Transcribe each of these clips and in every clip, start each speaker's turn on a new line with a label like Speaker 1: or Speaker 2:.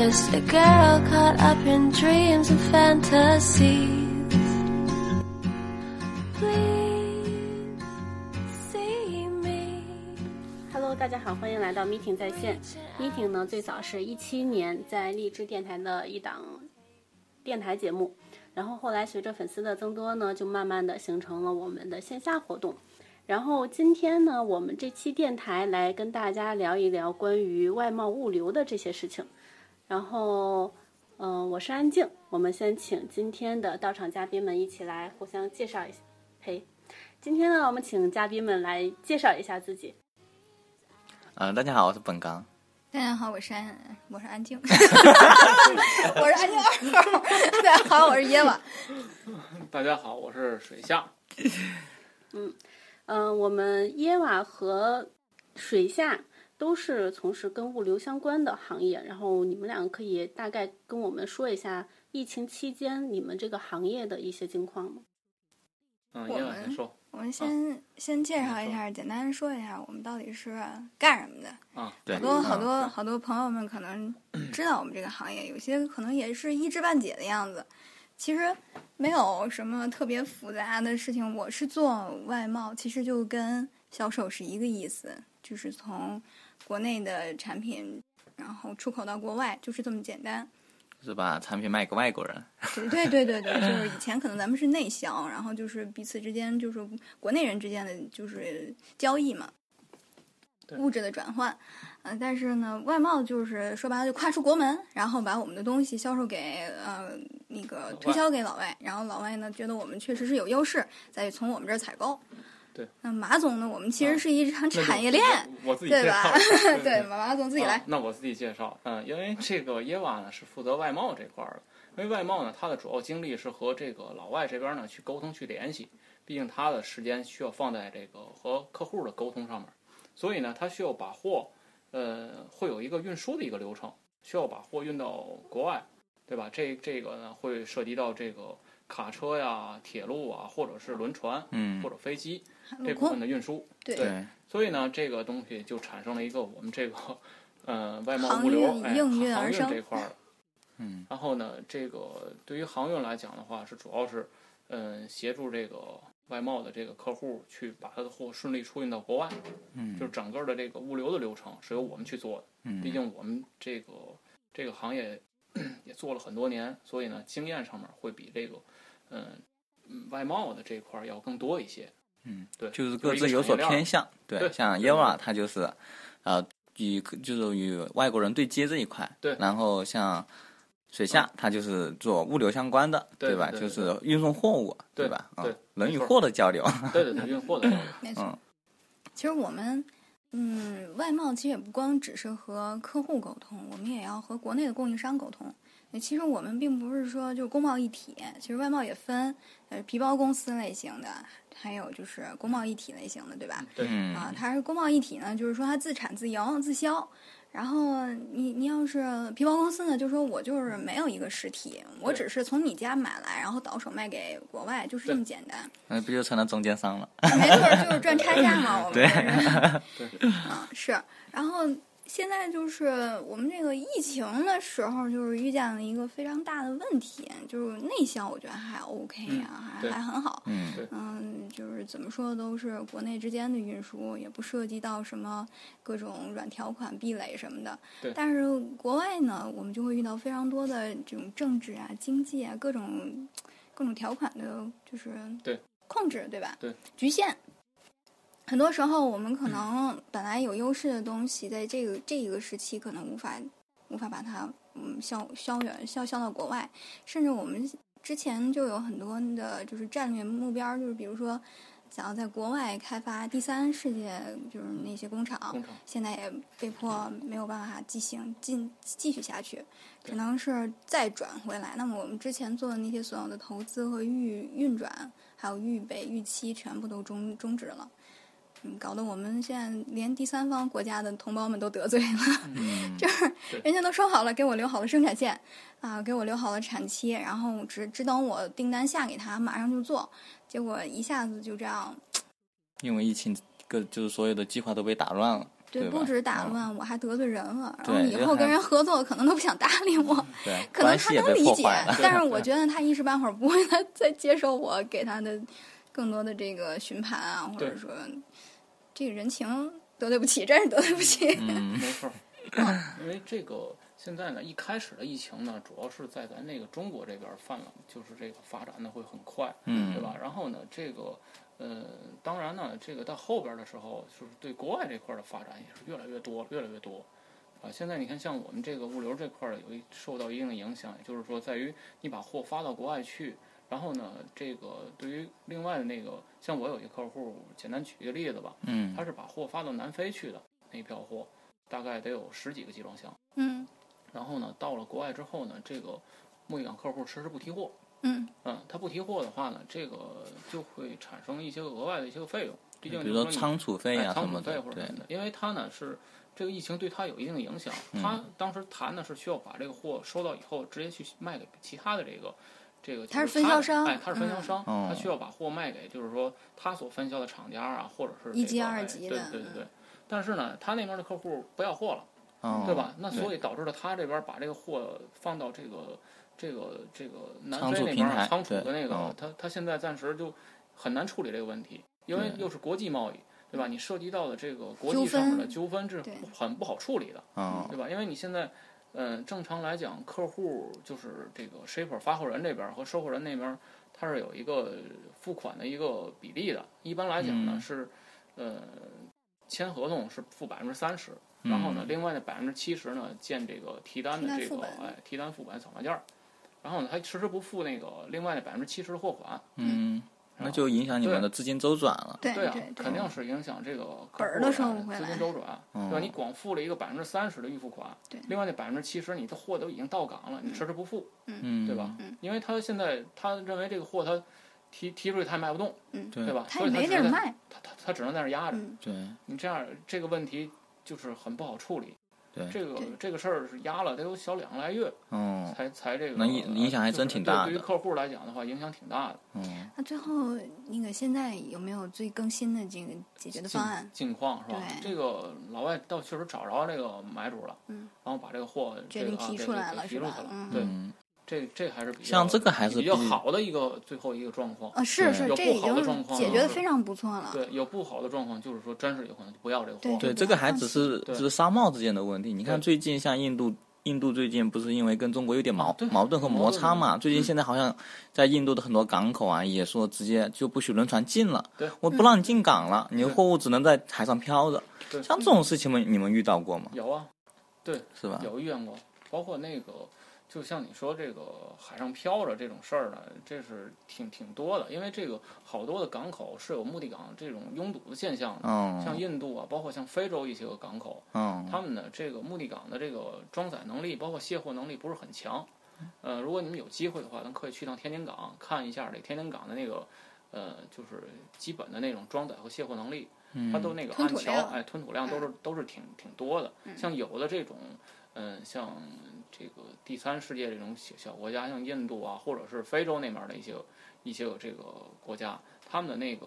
Speaker 1: see. Just a girl caught up in dreams and fantasies. Please see me.
Speaker 2: Hello，大家好，欢迎来到 Meeting 在线。Meeting 呢，最早是一七年在荔枝电台的一档电台节目，然后后来随着粉丝的增多呢，就慢慢的形成了我们的线下活动。然后今天呢，我们这期电台来跟大家聊一聊关于外贸物流的这些事情。然后，嗯、我是安静，我们先请今天的到场嘉宾们一起来互相介绍一下。嘿，今天呢，我们请嘉宾们来介绍一下自己。
Speaker 3: 嗯、大家好，我是本刚。
Speaker 4: 大家好，我是安，我是安静 我是安静二号。大家好，我是耶娃。
Speaker 5: 大家好，我是水夏。
Speaker 2: 嗯，我们耶瓦和水下都是从事跟物流相关的行业，然后你们两个可以大概跟我们说一下疫情期间你们这个行业的一些情况吗？
Speaker 5: 嗯，
Speaker 4: 我们
Speaker 5: 先说
Speaker 4: 我们先先介绍一下，简单说一下我们到底是干什么的。
Speaker 5: 啊，
Speaker 3: 对，
Speaker 4: 好多好
Speaker 3: 嗯
Speaker 4: 多好多朋友们可能 知道我们这个行业，有些可能也是一知半解的样子。其实没有什么特别复杂的事情。我是做外贸，其实就跟销售是一个意思，就是从国内的产品，然后出口到国外，就是这么简单。
Speaker 3: 是把产品卖给外国人。
Speaker 4: 对对对对对，就是以前可能咱们是内销，然后就是彼此之间就是国内人之间的就是交易嘛，物质的转换。呃，但是呢，外贸就是说白了就跨出国门，然后把我们的东西销售给呃那个推销给老外，然后老外呢觉得我们确实是有优势，再从我们这儿采购。
Speaker 5: 对。
Speaker 4: 那马总呢，我们其实
Speaker 5: 啊
Speaker 4: 是一场产业链，
Speaker 5: 我我自己
Speaker 4: 对吧
Speaker 5: 介绍。对
Speaker 4: 对，马总自己来
Speaker 5: 啊。那我自己介绍，嗯，因为这个耶娃呢是负责外贸这块儿的，因为外贸呢，它的主要精力是和这个老外这边呢去沟通、去联系，毕竟他的时间需要放在这个和客户的沟通上面，所以呢，他需要把货，呃，会有一个运输的一个流程，需要把货运到国外，对吧？这这个呢会涉及到这个卡车呀、铁路啊，或者是轮船
Speaker 3: 嗯
Speaker 5: 或，者飞机 这部分，的运输。
Speaker 4: 对
Speaker 3: 对，
Speaker 5: 所以呢，这个东西就产生了一个我们这个 呃外贸物流
Speaker 4: 运
Speaker 5: 哎航运
Speaker 4: 而生
Speaker 5: 这块儿。
Speaker 3: 嗯，
Speaker 5: 然后呢，这个对于航运来讲的话，是主要是嗯、协助这个外贸的这个客户去把他的货顺利出运到国外。
Speaker 3: 嗯，
Speaker 5: 就是整个的这个物流的流程是由我们去做的。
Speaker 3: 嗯，
Speaker 5: 毕竟我们这个这个行业 也做了很多年，所以呢，经验上面会比这个嗯、嗯外贸的这一块儿要更多一些。
Speaker 3: 嗯，
Speaker 5: 对，
Speaker 3: 就是各自有所偏向。对，
Speaker 5: 对
Speaker 3: 像
Speaker 5: 对
Speaker 3: Eva
Speaker 5: 对
Speaker 3: 他就是，呃，与就是与外国人对接这一块。
Speaker 5: 对
Speaker 3: 然后像水下，他就是做物流相关的，吧？
Speaker 5: 对对对
Speaker 3: 就是运送货物，
Speaker 5: 对
Speaker 3: 吧？啊
Speaker 5: 对，
Speaker 3: 人与货的交流。
Speaker 5: 对对对，运货的交流。
Speaker 4: 没错。
Speaker 3: 嗯
Speaker 4: 其实我们，嗯，外贸其实也不光只是和客户沟通，我们也要和国内的供应商沟通。其实我们并不是说就是工贸一体，其实外贸也分呃皮包公司类型的，还有就是工贸一体类型的，对吧？
Speaker 5: 对
Speaker 3: 嗯
Speaker 4: 啊，它是工贸一体呢，就是说它自产自营自销。然后你你要是皮包公司呢，就说我就是没有一个实体，我只是从你家买来，然后倒手卖给国外，就是这么简单。
Speaker 3: 那不就成了中间商了？
Speaker 4: 没错，就是赚差价嘛。我们
Speaker 3: 对
Speaker 4: 是啊 是。然后现在就是我们这个疫情的时候，就是遇见了一个非常大的问题，就是内销，我觉得还 OK 啊，还还很好。
Speaker 3: 嗯
Speaker 4: 嗯，就是怎么说都是国内之间的运输，也不涉及到什么各种软条款、壁垒什么的。
Speaker 5: 对
Speaker 4: 但是国外呢，我们就会遇到非常多的这种政治啊、经济啊各种各种条款的，就是
Speaker 5: 对
Speaker 4: 控制，对吧？
Speaker 5: 对，
Speaker 4: 局限。很多时候，我们可能本来有优势的东西，在这个这一个时期可能无法无法把它嗯销销远销销到国外，甚至我们之前就有很多的就是战略目标，就是比如说想要在国外开发第三世界，就是那些工厂，
Speaker 5: 工厂
Speaker 4: 现在也被迫没有办法进行进继续下去，只能是再转回来。那么我们之前做的那些所有的投资和预运转，还有预备预期，全部都终终止了。嗯，搞得我们现在连第三方国家的同胞们都得罪了。
Speaker 3: 嗯，
Speaker 4: 就是人家都说好了，给我留好了生产线，啊，给我留好了产期，然后只只等我订单下给他，马上就做。结果一下子就这样，
Speaker 3: 因为疫情，各就是所有的计划都被打乱了。
Speaker 4: 对，
Speaker 3: 对
Speaker 4: 不止打
Speaker 3: 嗯
Speaker 4: 乱，我还得罪人了，然后
Speaker 3: 对
Speaker 4: 以后跟人合作可能都不想搭理我。
Speaker 3: 对，
Speaker 4: 可能他能理解。但是我觉得他一时半会儿不会再 再接受我给他的更多的这个询盘啊，或者说这个人情得罪不起，真是得罪不起。
Speaker 3: 嗯，
Speaker 5: 没错儿，因为这个现在呢，一开始的疫情呢，主要是在咱那个中国这边儿泛滥，就是这个发展的会很快，
Speaker 3: 嗯
Speaker 5: 对吧？然后呢，这个呃，当然呢，这个到后边儿的时候，就是对国外这块儿的发展也是越来越多，越来越多。啊，现在你看，像我们这个物流这块儿有一受到一定的影响，也就是说，在于你把货发到国外去，然后呢，这个对于另外的那个，像我有一个客户，简单举一个例子吧，
Speaker 3: 嗯
Speaker 5: 他是把货发到南非去的那一票货，大概得有十几个集装箱。
Speaker 4: 嗯
Speaker 5: 然后呢，到了国外之后呢，这个贸易港客户迟迟不提货，
Speaker 4: 嗯，
Speaker 5: 嗯，他不提货的话呢，这个就会产生一些额外的一些个费用，毕竟
Speaker 3: 比如说仓储费
Speaker 5: 哎仓
Speaker 3: 啊什么的
Speaker 5: 储费或，者
Speaker 3: 对
Speaker 5: 什么的，因为他呢是这个疫情对他有一定的影响，
Speaker 3: 嗯
Speaker 5: 他当时谈的是需要把这个货收到以后直接去卖给其他的这个。这个
Speaker 4: 他是
Speaker 5: 就
Speaker 4: 分销商
Speaker 5: 哎，他是分销
Speaker 4: 嗯
Speaker 5: 商，
Speaker 3: 哦
Speaker 5: 他需要把货卖给，就是说他所分销的厂家啊，或者是
Speaker 4: 一级
Speaker 5: 这个哎
Speaker 4: 二级的嗯
Speaker 5: 对对对对。但是呢，他那边的客户不要货了，
Speaker 3: 哦
Speaker 5: 对吧？那所
Speaker 3: 以
Speaker 5: 以导致了他这边把这个货放到这个这个这个南非那边儿仓储的那个
Speaker 3: 哦，
Speaker 5: 他他现在暂时就很难处理这个问题，因为又是国际贸易，对吧？你涉及到的这个国际上面的纠纷是很不好处理的，
Speaker 3: 嗯
Speaker 5: 对吧？因为你现在。嗯，正常来讲，客户就是这个 shipper 发货人这边儿和收货人那边儿，它是有一个付款的一个比例的。一般来讲呢、
Speaker 3: 嗯。
Speaker 5: 是，呃，签合同是付百分之三十，然后呢，
Speaker 3: 嗯。
Speaker 5: 另外的百分之七十呢，建这个提单的这个哎提单副本扫描件儿，然后呢，他迟迟不付那个另外的百分之七十的货款，
Speaker 3: 嗯，那就影响你们的资金周转了。
Speaker 4: 对
Speaker 5: 对啊，肯定是影响这个客
Speaker 4: 本儿
Speaker 5: 的
Speaker 4: 收不回来
Speaker 5: 资金周转，对吧？
Speaker 3: 嗯
Speaker 5: 你光付了一个百分之三十的预付款，
Speaker 4: 对
Speaker 5: 另外那百分之七十你的货都已经到港了，你迟迟不付，
Speaker 3: 嗯，
Speaker 5: 对吧？因为他现在他认为这个货他提提出去他也卖不动，
Speaker 3: 对
Speaker 5: 对吧？
Speaker 4: 他也没
Speaker 5: 所以只能在
Speaker 4: 地儿卖。
Speaker 5: 他他他只能在那儿压着。
Speaker 4: 嗯
Speaker 3: 对
Speaker 5: 你这样这个问题就是很不好处理。
Speaker 3: 对
Speaker 5: 这个这个事儿是压了得有小两个来月
Speaker 3: 嗯
Speaker 5: 才才这个，
Speaker 3: 那影影响还真挺大的
Speaker 5: 就是对对于客户来讲的话，影响挺大的。
Speaker 3: 嗯
Speaker 4: 那最后那个现在有没有最更新的这个解决的方案？
Speaker 5: 近况是吧？这个老外倒确实找着这个买主了，
Speaker 4: 嗯，
Speaker 5: 然后把这个货
Speaker 4: 决定提出来了是吧
Speaker 5: 提出来了，
Speaker 4: 嗯
Speaker 5: 对，
Speaker 3: 嗯，
Speaker 5: 这这还是比较
Speaker 3: 像这个还是
Speaker 5: 比较好的一个最后一个状况。
Speaker 4: 啊，是是，
Speaker 5: 有不
Speaker 4: 这已
Speaker 5: 好的状况
Speaker 4: 经解决的非常不错了。
Speaker 5: 对，有不好的状况，就是说真是有可能就不要这个货。
Speaker 3: 对，这个还只是只是商贸之间的问题。你看最近像印度，印度最近不是因为跟中国有点矛矛盾和摩擦嘛？最近
Speaker 5: 嗯
Speaker 3: 现在好像在印度的很多港口啊，也说直接就不许轮船进了
Speaker 5: 对，
Speaker 3: 我不让你进港了，你的货物只能在海上漂着。
Speaker 5: 对
Speaker 3: 像这种事情们你们遇到过吗？
Speaker 5: 有啊，对，
Speaker 3: 是吧？
Speaker 5: 有遇见过，包括那个，就像你说这个海上漂着这种事儿呢，这是挺挺多的，因为这个好多的港口是有目的港这种拥堵的现象的，像
Speaker 3: 嗯
Speaker 5: 印度啊，包括像非洲一些个港口，
Speaker 3: 嗯
Speaker 5: 他们的这个目的港的这个装载能力，包括卸货能力不是很强。呃，如果你们有机会的话，咱可以去趟天津港看一下这天津港的那个，呃，就是基本的那种装载和卸货能力。它都那个岸桥，
Speaker 4: 吞吐量
Speaker 5: 哎，吞吐量都是都是挺挺多的。像有的这种，嗯、像这个第三世界这种小小国家，像印度啊，或者是非洲那边的一些一些这个国家，他们的那个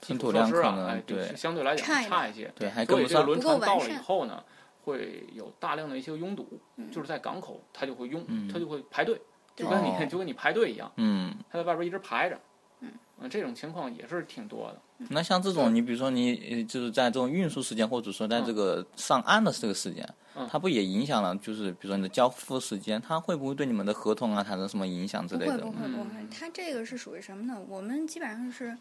Speaker 5: 基础设施啊，哎，
Speaker 3: 对
Speaker 5: 相对来讲
Speaker 4: 差一点
Speaker 5: 差一些。
Speaker 3: 对，还
Speaker 5: 所以这个
Speaker 3: 跟不上。
Speaker 5: 轮船到了以后呢，会有大量的一些拥堵，就是在港口它就会拥，
Speaker 3: 嗯
Speaker 5: 它就会排队，就跟你、
Speaker 3: 哦
Speaker 5: 就跟你排队一样，
Speaker 3: 嗯，
Speaker 5: 它在外边一直排着。嗯，这种情况也是挺多的。
Speaker 3: 那像这种，你比如说你呃就是在这种运输时间，或者说在这个上岸的这个时间，
Speaker 5: 嗯
Speaker 3: 它不也影响了？就是比如说你的交付时间，它会不会对你们的合同啊产生什么影响之类的
Speaker 4: 不会不？会不会
Speaker 5: 嗯，
Speaker 4: 它这个是属于什么呢？我们基本上是，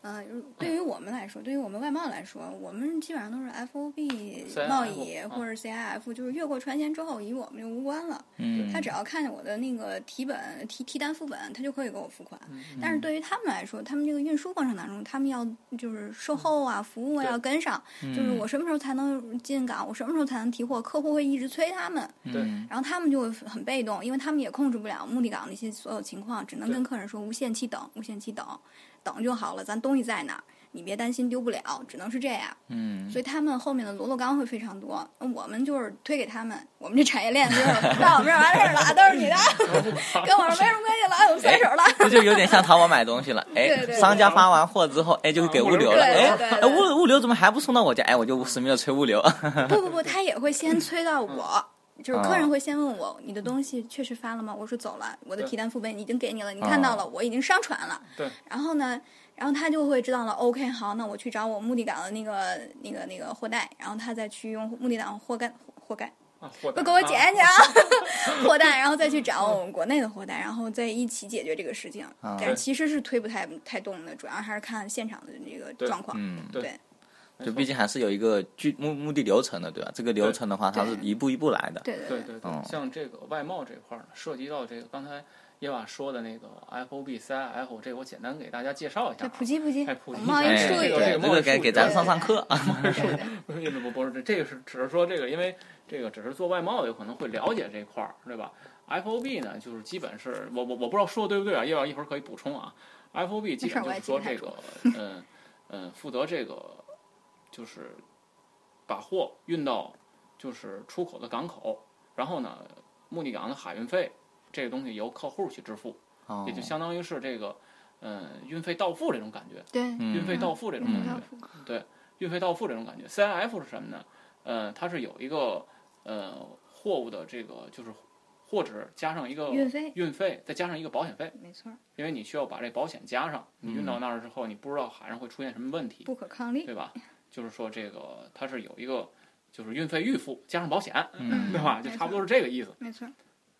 Speaker 4: 呃，对于我们来说，对于我们外贸来说，我们基本上都是 FOB
Speaker 5: CIF
Speaker 4: 贸易
Speaker 5: 啊
Speaker 4: 或者 CIF，就是越过船舷之后与我们就无关了。
Speaker 3: 嗯，
Speaker 4: 他只要看见我的那个提本提提单副本，他就可以给我付款。
Speaker 5: 嗯
Speaker 4: 但是对于他们来说，他们这个运输过程当中，他们要就是售后啊、服务啊要跟上，就是我什么时候才能进港，我什么时候才能提货，客户会一直催他们。
Speaker 5: 对
Speaker 3: 嗯
Speaker 4: 然后他们就会很被动，因为他们也控制不了目的港的一些所有情况，只能跟客人说无限期等，无限期等，等就好了，咱东西在哪儿。你别担心丢不了，只能是这样。
Speaker 3: 嗯，
Speaker 4: 所以他们后面的螺螺钢会非常多，我们就是推给他们，我们这产业链就是到我们这儿完事儿了，都是你的，跟我们没什么关系了，我们甩手了。
Speaker 3: 这就有点像淘宝买东西了，哎商家发完货之后，哎，就给物流了，
Speaker 4: 对
Speaker 3: 哎物物流怎么还不送到我家？哎，我就死命的催物流。
Speaker 4: 不不不，他也会先催到
Speaker 3: 嗯
Speaker 4: 我，就是客人会先问我，你的东西确实发了吗？我说走了，我的提单副本已经给你了，你看到了，我已经上传了。
Speaker 5: 对。
Speaker 4: 然后呢，然后他就会知道了，OK，好，那我去找我目的港的那个那个那个货代，然后他再去用目的港货干货干，
Speaker 5: 啊，货
Speaker 4: 不给我捡去啊，货代，然后再去找我们国内的货代，然后再一起解决这个事情。
Speaker 3: 啊
Speaker 4: 但是其实是推不太太动的，主要还是看现场的这个状况。
Speaker 5: 对
Speaker 3: 就毕竟还是有一个具目目的流程的，对吧？这个流程的话，它是一步一步来的。
Speaker 4: 对对
Speaker 5: 对对对，
Speaker 3: 嗯
Speaker 5: 像这个外贸这块儿呢，涉及到这个刚才叶娃说的那个 FOB、CIF，这个我简单给大家介绍一下。
Speaker 4: 普及普及，
Speaker 5: 哎普及
Speaker 4: 我们贸易
Speaker 3: 哎，
Speaker 4: 术语
Speaker 5: 这个这个
Speaker 3: 这个给给咱上上课啊。
Speaker 5: 不不不是，这个是只是说这个，因为这个只是做外贸的有可能会了解这块儿，对吧？FOB 呢，就是基本是我我我不知道说的对不对啊，叶娃一会儿可以补充啊。FOB 基本就是说这个，嗯嗯，负责这个就是把货运到就是出口的港口，然后呢，目的港的海运费这个东西由客户去支付，
Speaker 3: 哦
Speaker 5: 也就相当于是这个嗯运费到付这种感觉。
Speaker 4: 对，
Speaker 3: 嗯
Speaker 5: 运费到付这种感
Speaker 3: 嗯
Speaker 5: 觉，对，运费到付这种感觉。CIF 是什么呢？呃，它是有一个呃货物的这个就是货值加上一个
Speaker 4: 运费
Speaker 5: 运费，再加上一个保险费，
Speaker 4: 没错，
Speaker 5: 因为你需要把这保险加上。你运到那儿之后，你不知道海上会出现什么问题，
Speaker 4: 不可抗力。
Speaker 5: 对吧？就是说这个它是有一个就是运费预付加上保险，
Speaker 3: 嗯
Speaker 5: 对吧？就差不多是这个意思。
Speaker 4: 没错，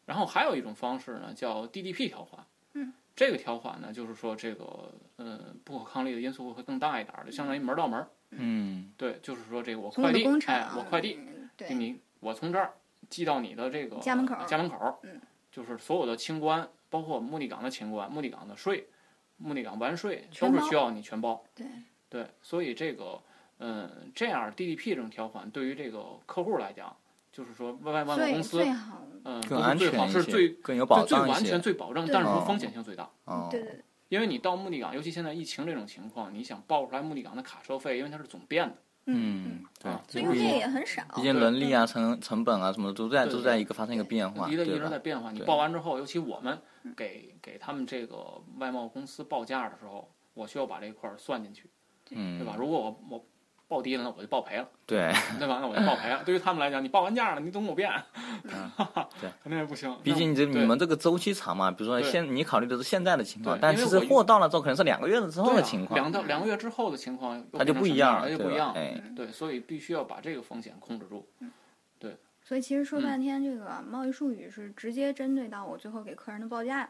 Speaker 5: 然后还有一种方式呢，叫 DDP 条款。
Speaker 4: 嗯，
Speaker 5: 这个条款呢，就是说这个呃不可抗力的因素会更大一点儿，就相当于门儿到门儿。
Speaker 3: 嗯
Speaker 5: 对，就是说这个我快递，
Speaker 4: 工厂，
Speaker 5: 哎，我快递
Speaker 4: 嗯对，
Speaker 5: 给你，我从这儿寄到你的这个
Speaker 4: 家门口
Speaker 5: 家门口，
Speaker 4: 嗯，
Speaker 5: 就是所有的清关，包括目的港的清关、目的港的税、目的港完税，都是需要你全包。
Speaker 4: 对
Speaker 5: 对，所以这个，嗯，这样 DDP 这种条款对于这个客户来讲，就是说外外贸
Speaker 4: 最
Speaker 5: 公司嗯，
Speaker 3: 更安全一些
Speaker 5: 是最
Speaker 3: 更有保
Speaker 5: 最最
Speaker 3: 障一些
Speaker 5: 完全、最保证，但是说风险性最大。
Speaker 3: 哦，
Speaker 4: 对对对，
Speaker 5: 因为你到目的港，尤其现在疫情这种情况，你想报出来目的港的卡车费，因为它是总变的，
Speaker 3: 嗯，对
Speaker 5: 啊，
Speaker 4: 所以这
Speaker 3: 毕竟
Speaker 4: 也很少。
Speaker 3: 毕竟人力啊、成成本啊什么的都在都在一个发生一个变化，
Speaker 5: 一个一直在？变化。你报完之后，尤其我们给给他们这个外贸公司报价的时候，我需要把这一块儿算进去，
Speaker 3: 嗯，
Speaker 5: 对吧？如果我我报低了，那我就报赔了，
Speaker 3: 对，
Speaker 5: 那完了我就报赔了。对于他们来讲，你报完价了，你总给我变，
Speaker 3: 对，
Speaker 5: 肯定也不行。
Speaker 3: 毕竟这你们这个周期长嘛，比如说现你考虑的是现在的情况，但其实货到了之后可能是两个月之后的情况，
Speaker 5: 两到两个月之后的情况，
Speaker 3: 它就不一样了，
Speaker 5: 它就不一样。
Speaker 3: 哎，
Speaker 5: 对，所以必须要把这个风险控制住。
Speaker 4: 对所以其实说
Speaker 5: 嗯
Speaker 4: 半天，这个贸易术语是直接针对到我最后给客人的报价，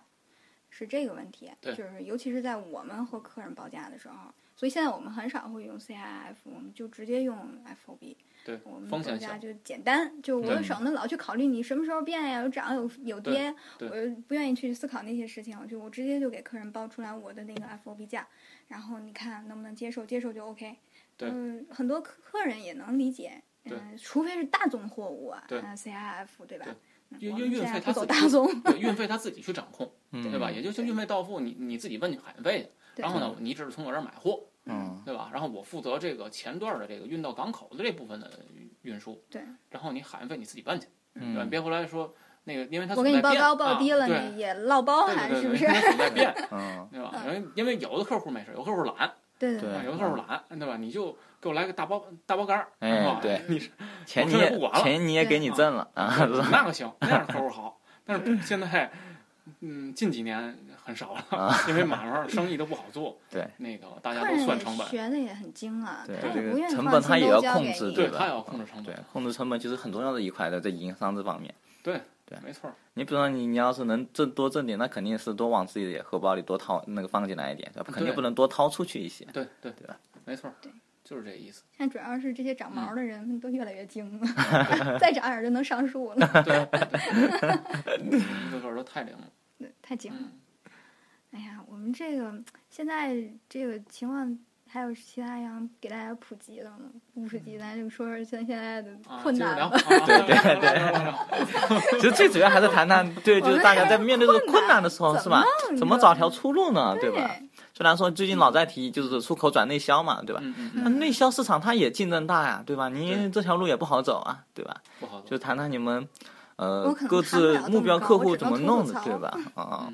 Speaker 4: 是这个问题。
Speaker 5: 对
Speaker 4: 就是尤其是在我们和客人报价的时候，所以现在我们很少会用 CIF，我们就直接用 FOB。
Speaker 5: 对
Speaker 4: 我们
Speaker 5: 风险小
Speaker 4: 报价就简单，就我
Speaker 3: 对
Speaker 4: 省得老去考虑你什么时候变呀，有涨有有跌，我又不愿意去思考那些事情，就我直接就给客人报出来我的那个 FOB 价，然后你看能不能接受，接受就 OK。
Speaker 5: 对
Speaker 4: 嗯，很多客客人也能理解，
Speaker 5: 对
Speaker 4: 嗯，除非是大宗货物啊，，CIF 对吧？嗯
Speaker 5: 运运运费
Speaker 4: 现在不走
Speaker 5: 他自己
Speaker 4: 大宗，
Speaker 5: 对 运费他自己去掌控，
Speaker 3: 嗯
Speaker 5: 对吧？也就是运费到付，你你自己问海运费然后呢，你只是从我这儿买货，
Speaker 3: 嗯
Speaker 5: 对吧？然后我负责这个前段的这个运到港口的这部分的运输，
Speaker 4: 对。
Speaker 5: 然后你海运费你自己办去，对吧？
Speaker 3: 嗯
Speaker 5: 你别回来说那个，因为它
Speaker 4: 我给你报
Speaker 5: 总在变
Speaker 4: 高报低了，
Speaker 5: 啊对
Speaker 4: 你也落包
Speaker 5: 对
Speaker 4: 还
Speaker 5: 对对对，
Speaker 4: 是不是？
Speaker 5: 因为它总在变，
Speaker 3: 嗯
Speaker 5: 对吧？因为因为有的客户没事，有的客户懒，
Speaker 3: 对
Speaker 4: 对
Speaker 5: 有的客户懒，对吧？你就给我来个大包大包干儿，
Speaker 3: 哎
Speaker 5: 是吧
Speaker 3: 对
Speaker 5: 你是
Speaker 3: 钱你也
Speaker 5: 不管了
Speaker 3: 钱你也给你挣了啊，
Speaker 5: 那个行，那样客户好，但是 现在。嗯，近几年很少了，
Speaker 3: 啊
Speaker 5: 因为买卖生意都不好做。
Speaker 3: 对，
Speaker 5: 那个大家都算成本，
Speaker 4: 学的也很精啊，
Speaker 3: 对这个成本他也要控制，吧？
Speaker 5: 对他也要控制成本
Speaker 3: 对，控制成本其实很重要的一块的，在营商这方面。
Speaker 5: 对
Speaker 3: 对
Speaker 5: 没错，
Speaker 3: 你比如说你你要是能挣多挣点，那肯定是多往自己的荷包里多掏那个放进来一点，对吧？肯定不能多掏出去一些。
Speaker 5: 对对
Speaker 3: 对吧？
Speaker 5: 没错，
Speaker 4: 对，
Speaker 5: 就是这意思。
Speaker 4: 现在主要是这些长
Speaker 5: 嗯
Speaker 4: 毛的人都越来越精了，再长点就能上树了，
Speaker 5: 对，对一个个都太灵了。
Speaker 4: 太精了。
Speaker 5: 嗯
Speaker 4: 哎呀，我们这个现在这个情况还有其他想给大家普及的吗？不普及，咱就说说现现在的
Speaker 5: 啊，
Speaker 4: 困难吧。
Speaker 5: 对对对，
Speaker 3: 其实最主要还是谈谈，对，就是大家在面对这个困难的时候，是吧？怎么找条出路呢？对吧？虽然说最近老在提就是出口转内销嘛，对吧？
Speaker 5: 嗯嗯嗯，
Speaker 3: 那内销市场它也竞争大呀，对吧？
Speaker 5: 对
Speaker 3: 你这条路也不好走啊，对吧？
Speaker 5: 不好做
Speaker 3: 就。谈谈你们呃各自目标客户怎么弄的，对吧？啊，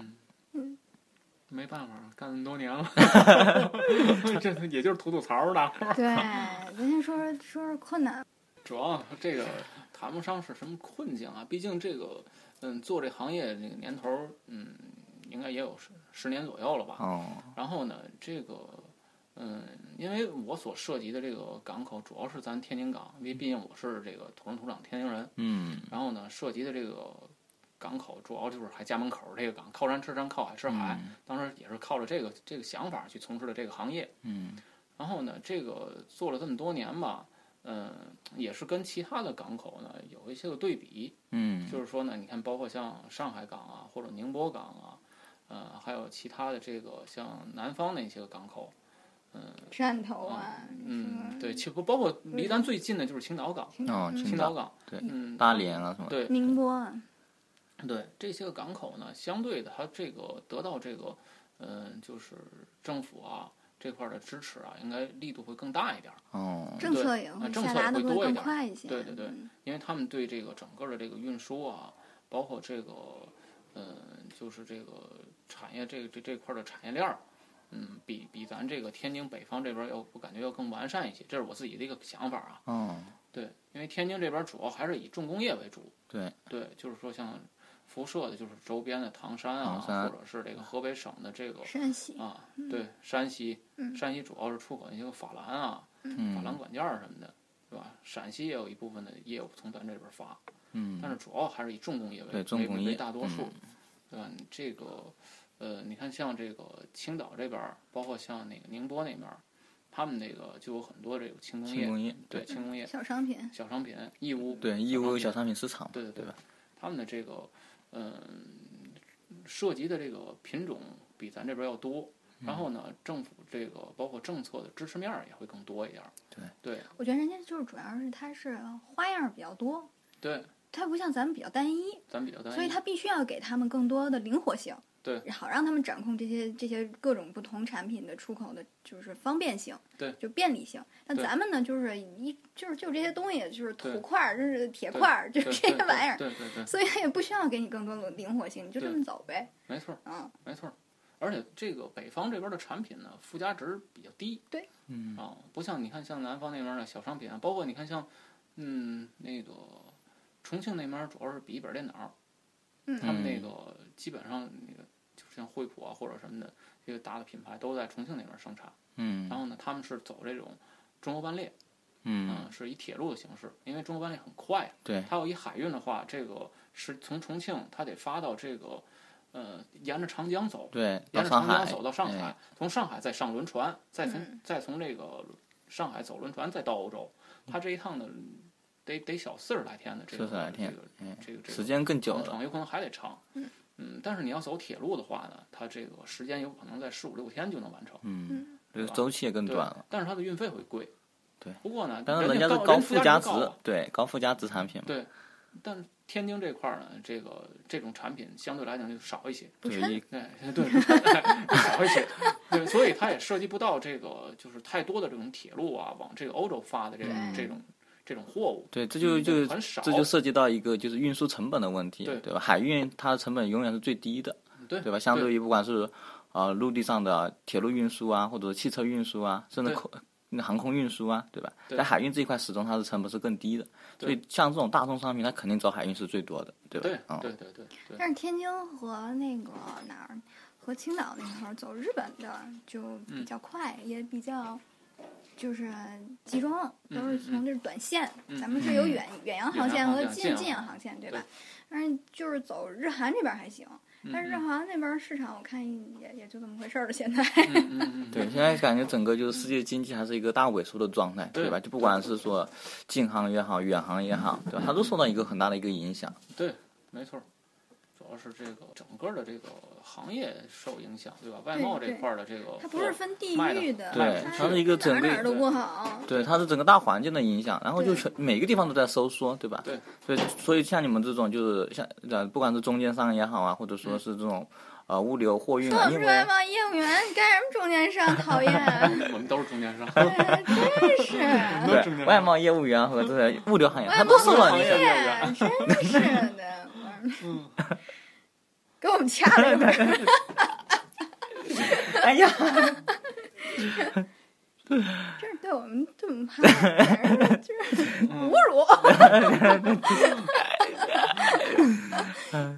Speaker 5: 嗯，没办法，干那么多年了，这也就是吐吐槽的。
Speaker 4: 对，咱先说说说说困难。
Speaker 5: 主要这个谈不上是什么困境啊，毕竟这个嗯做这行业这个年头嗯应该也有十十年左右了吧。
Speaker 3: 哦，
Speaker 5: 然后呢，这个嗯，因为我所涉及的这个港口主要是咱天津港，因为毕竟我是这个土生土长天津人。
Speaker 3: 嗯
Speaker 5: 然后呢，涉及的这个港口主要就是还家门口这个港，靠山吃山，靠海吃海。
Speaker 3: 嗯
Speaker 5: 当时也是靠着这个这个想法去从事的这个行业。
Speaker 3: 嗯
Speaker 5: 然后呢，这个做了这么多年吧，嗯、也是跟其他的港口呢有一些个对比。
Speaker 3: 嗯，
Speaker 5: 就是说呢，你看，包括像上海港啊，或者宁波港啊，呃，还有其他的这个像南方那些个港口，嗯
Speaker 4: 汕头啊，
Speaker 5: 嗯，对，其实不包括离咱最近的就是青岛港，
Speaker 3: 哦，
Speaker 4: 嗯
Speaker 3: 青岛、
Speaker 5: 港，
Speaker 3: 对
Speaker 5: 嗯，
Speaker 3: 大连啊什么，
Speaker 5: 对
Speaker 4: 宁波啊，
Speaker 5: 对，这些个港口呢，相对的，它这个得到这个，嗯、就是政府啊这块儿的支持啊，应该力度会更大一点儿。
Speaker 3: 哦，
Speaker 4: 政策也会
Speaker 5: 呃政策也
Speaker 4: 下达的会
Speaker 5: 会多一点
Speaker 4: 快一些。
Speaker 5: 对对对
Speaker 4: 嗯
Speaker 5: 因为他们对这个整个的这个运输啊，包括这个，嗯，就是这个产业这个这这块儿的产业链儿，嗯，比比咱这个天津北方这边儿要，我感觉要更完善一些，这是我自己的一个想法啊。
Speaker 3: 嗯，
Speaker 5: 对，因为天津这边主要还是以重工业为主，
Speaker 3: 对，
Speaker 5: 对，就是说像辐射的，就是周边的唐山啊，
Speaker 3: 唐山
Speaker 5: 或者是这个河北省的这个
Speaker 4: 山西
Speaker 5: 啊，对，山西，
Speaker 4: 嗯。
Speaker 5: 山西主要是出口那些个法兰啊、法兰
Speaker 3: 嗯
Speaker 5: 管件儿什么的，对吧？陕西也有一部分的业务从咱这边儿发，
Speaker 3: 嗯。
Speaker 5: 但是主要还是以重工业为
Speaker 3: 对重
Speaker 5: 为为
Speaker 3: 工业
Speaker 5: 大多数
Speaker 3: 嗯，
Speaker 5: 对吧？这个呃，你看像这个青岛这边儿，包括像那个宁波那边儿，他们那个就有很多这个轻工业，
Speaker 3: 轻工业，
Speaker 5: 对轻工业、
Speaker 4: 小商品，
Speaker 5: 小商品、义乌，
Speaker 3: 对，义乌有小
Speaker 5: 商
Speaker 3: 商品市场，
Speaker 5: 对对对
Speaker 3: 对吧？
Speaker 5: 他们的这个嗯、涉及的这个品种比咱这边要多。
Speaker 3: 嗯
Speaker 5: 然后呢，政府这个包括政策的支持面儿也会更多一点儿。
Speaker 3: 对
Speaker 5: 对
Speaker 4: 我觉得人家就是主要是它是花样儿比较多，
Speaker 5: 对，
Speaker 4: 它不像咱们比较单一，
Speaker 5: 咱比较单一。
Speaker 4: 所以它必须要给他们更多的灵活性。
Speaker 5: 对，
Speaker 4: 好让他们掌控这些这些各种不同产品的出口的，就是方便性，
Speaker 5: 对
Speaker 4: 就便利性。那咱们呢，就是一就是就这些东西，就是土块儿，就是铁块儿，就是这些玩意儿，
Speaker 5: 对对对，
Speaker 4: 所以它也不需要给你更多的灵活性，你就这么走呗。
Speaker 5: 没错，
Speaker 4: 嗯，
Speaker 5: 没错。而且这个北方这边的产品呢，附加值比较低。
Speaker 4: 对，
Speaker 3: 嗯
Speaker 5: 啊，不像你看像南方那边的小商品啊，包括你看像，嗯，那个重庆那边儿主要是笔记本电脑，
Speaker 4: 嗯
Speaker 5: 他们那个基本上那个就是像惠普啊或者什么的这个大的品牌都在重庆那边生产。
Speaker 3: 嗯
Speaker 5: 然后呢，他们是走这种中欧班列，
Speaker 3: 嗯，
Speaker 5: 嗯，是以铁路的形式，因为中欧班列很快。
Speaker 3: 对，
Speaker 5: 它要以海运的话，这个是从重庆，它得发到这个，呃，沿着长江走，
Speaker 3: 对，
Speaker 5: 沿着长江走到上海，
Speaker 3: 哎
Speaker 5: 从上海再上轮船，再从、
Speaker 4: 嗯
Speaker 5: 再从这个上海走轮船再到欧洲，它这一趟呢，得得小四十来天的这个
Speaker 3: 40来天
Speaker 5: 这个
Speaker 3: 哎
Speaker 5: 这个这个
Speaker 3: 时间更久了，
Speaker 5: 长有可能还得长。嗯但是你要走铁路的话呢，它这个时间有可能在十五六天就能完成。
Speaker 3: 嗯，这个周期也更短了。，
Speaker 5: 但是它的运费会贵。
Speaker 3: 对，
Speaker 5: 不过呢，
Speaker 3: 但是
Speaker 5: 人
Speaker 3: 家是高附加值对，高附加值产品嘛，
Speaker 5: 对，但是天津这块儿呢，这个这种产品相对来讲就少一些。
Speaker 4: 不抻
Speaker 3: 就是一
Speaker 5: 对对，少一些，对，所以它也涉及不到这个就是太多的这种铁路啊，往这个欧洲发的这种
Speaker 4: 对
Speaker 5: 这种这种货物，
Speaker 3: 对，这就
Speaker 5: 嗯
Speaker 3: 就
Speaker 5: 很少
Speaker 3: 这就涉及到一个就是运输成本的问题，
Speaker 5: 对
Speaker 3: 对吧？海运它的成本永远是最低的，
Speaker 5: 对
Speaker 3: 对吧？相对于不管是呃陆地上的铁路运输啊，或者是汽车运输啊，甚至空那航空运输啊，对吧？在海运这一块始终它的成本是更低的，所以像这种大宗商品，它肯定走海运是最多的，对吧？
Speaker 5: 对
Speaker 3: 嗯，
Speaker 5: 对对对对
Speaker 4: 但是天津和那个哪儿，和青岛那块儿走日本的就比
Speaker 5: 嗯
Speaker 4: 较快，也比较就是集中，
Speaker 5: 嗯
Speaker 4: 都是从这是短线。
Speaker 5: 嗯
Speaker 4: 咱们是有远远洋航线和近近洋航线，对吧？但是就是走日韩这边儿还行，但是日
Speaker 5: 嗯
Speaker 4: 韩那边儿市场我看也也就这么回事儿了。现在，
Speaker 5: 嗯嗯嗯，
Speaker 3: 对，现在感觉整个就是世界经济还是一个大萎缩的状态，对
Speaker 5: 对
Speaker 3: 吧？就不管是说近航也好，远航也好，对吧？它都受到一个很大的一个影响。
Speaker 5: 对，没错要是这个整个的这个行业受影响，对吧？外贸这块儿的这个
Speaker 4: 它不是分地域的，
Speaker 3: 对
Speaker 4: 它
Speaker 3: 它是一个整个
Speaker 4: 哪都不好。
Speaker 3: 对，它是整个大环境的影响，然后就每个地方都在收缩，对吧？
Speaker 5: 对。
Speaker 3: 所以，所以像你们这种就是像呃，不管是中间商也好啊，或者说是这种呃物流货运啊，
Speaker 4: 说我们
Speaker 3: 因为
Speaker 4: 外贸业务员，干什么中间商？讨厌，
Speaker 5: 我们都是中间商。
Speaker 4: 真是
Speaker 3: 对外贸业务员和这个物流行业，
Speaker 4: 外贸
Speaker 3: 它都受到
Speaker 5: 行业
Speaker 3: 影响。
Speaker 5: 业务员
Speaker 4: 真是的，我给我们掐了一会儿。
Speaker 3: 哎呀，
Speaker 4: 这是对我们这么怕，就是侮辱。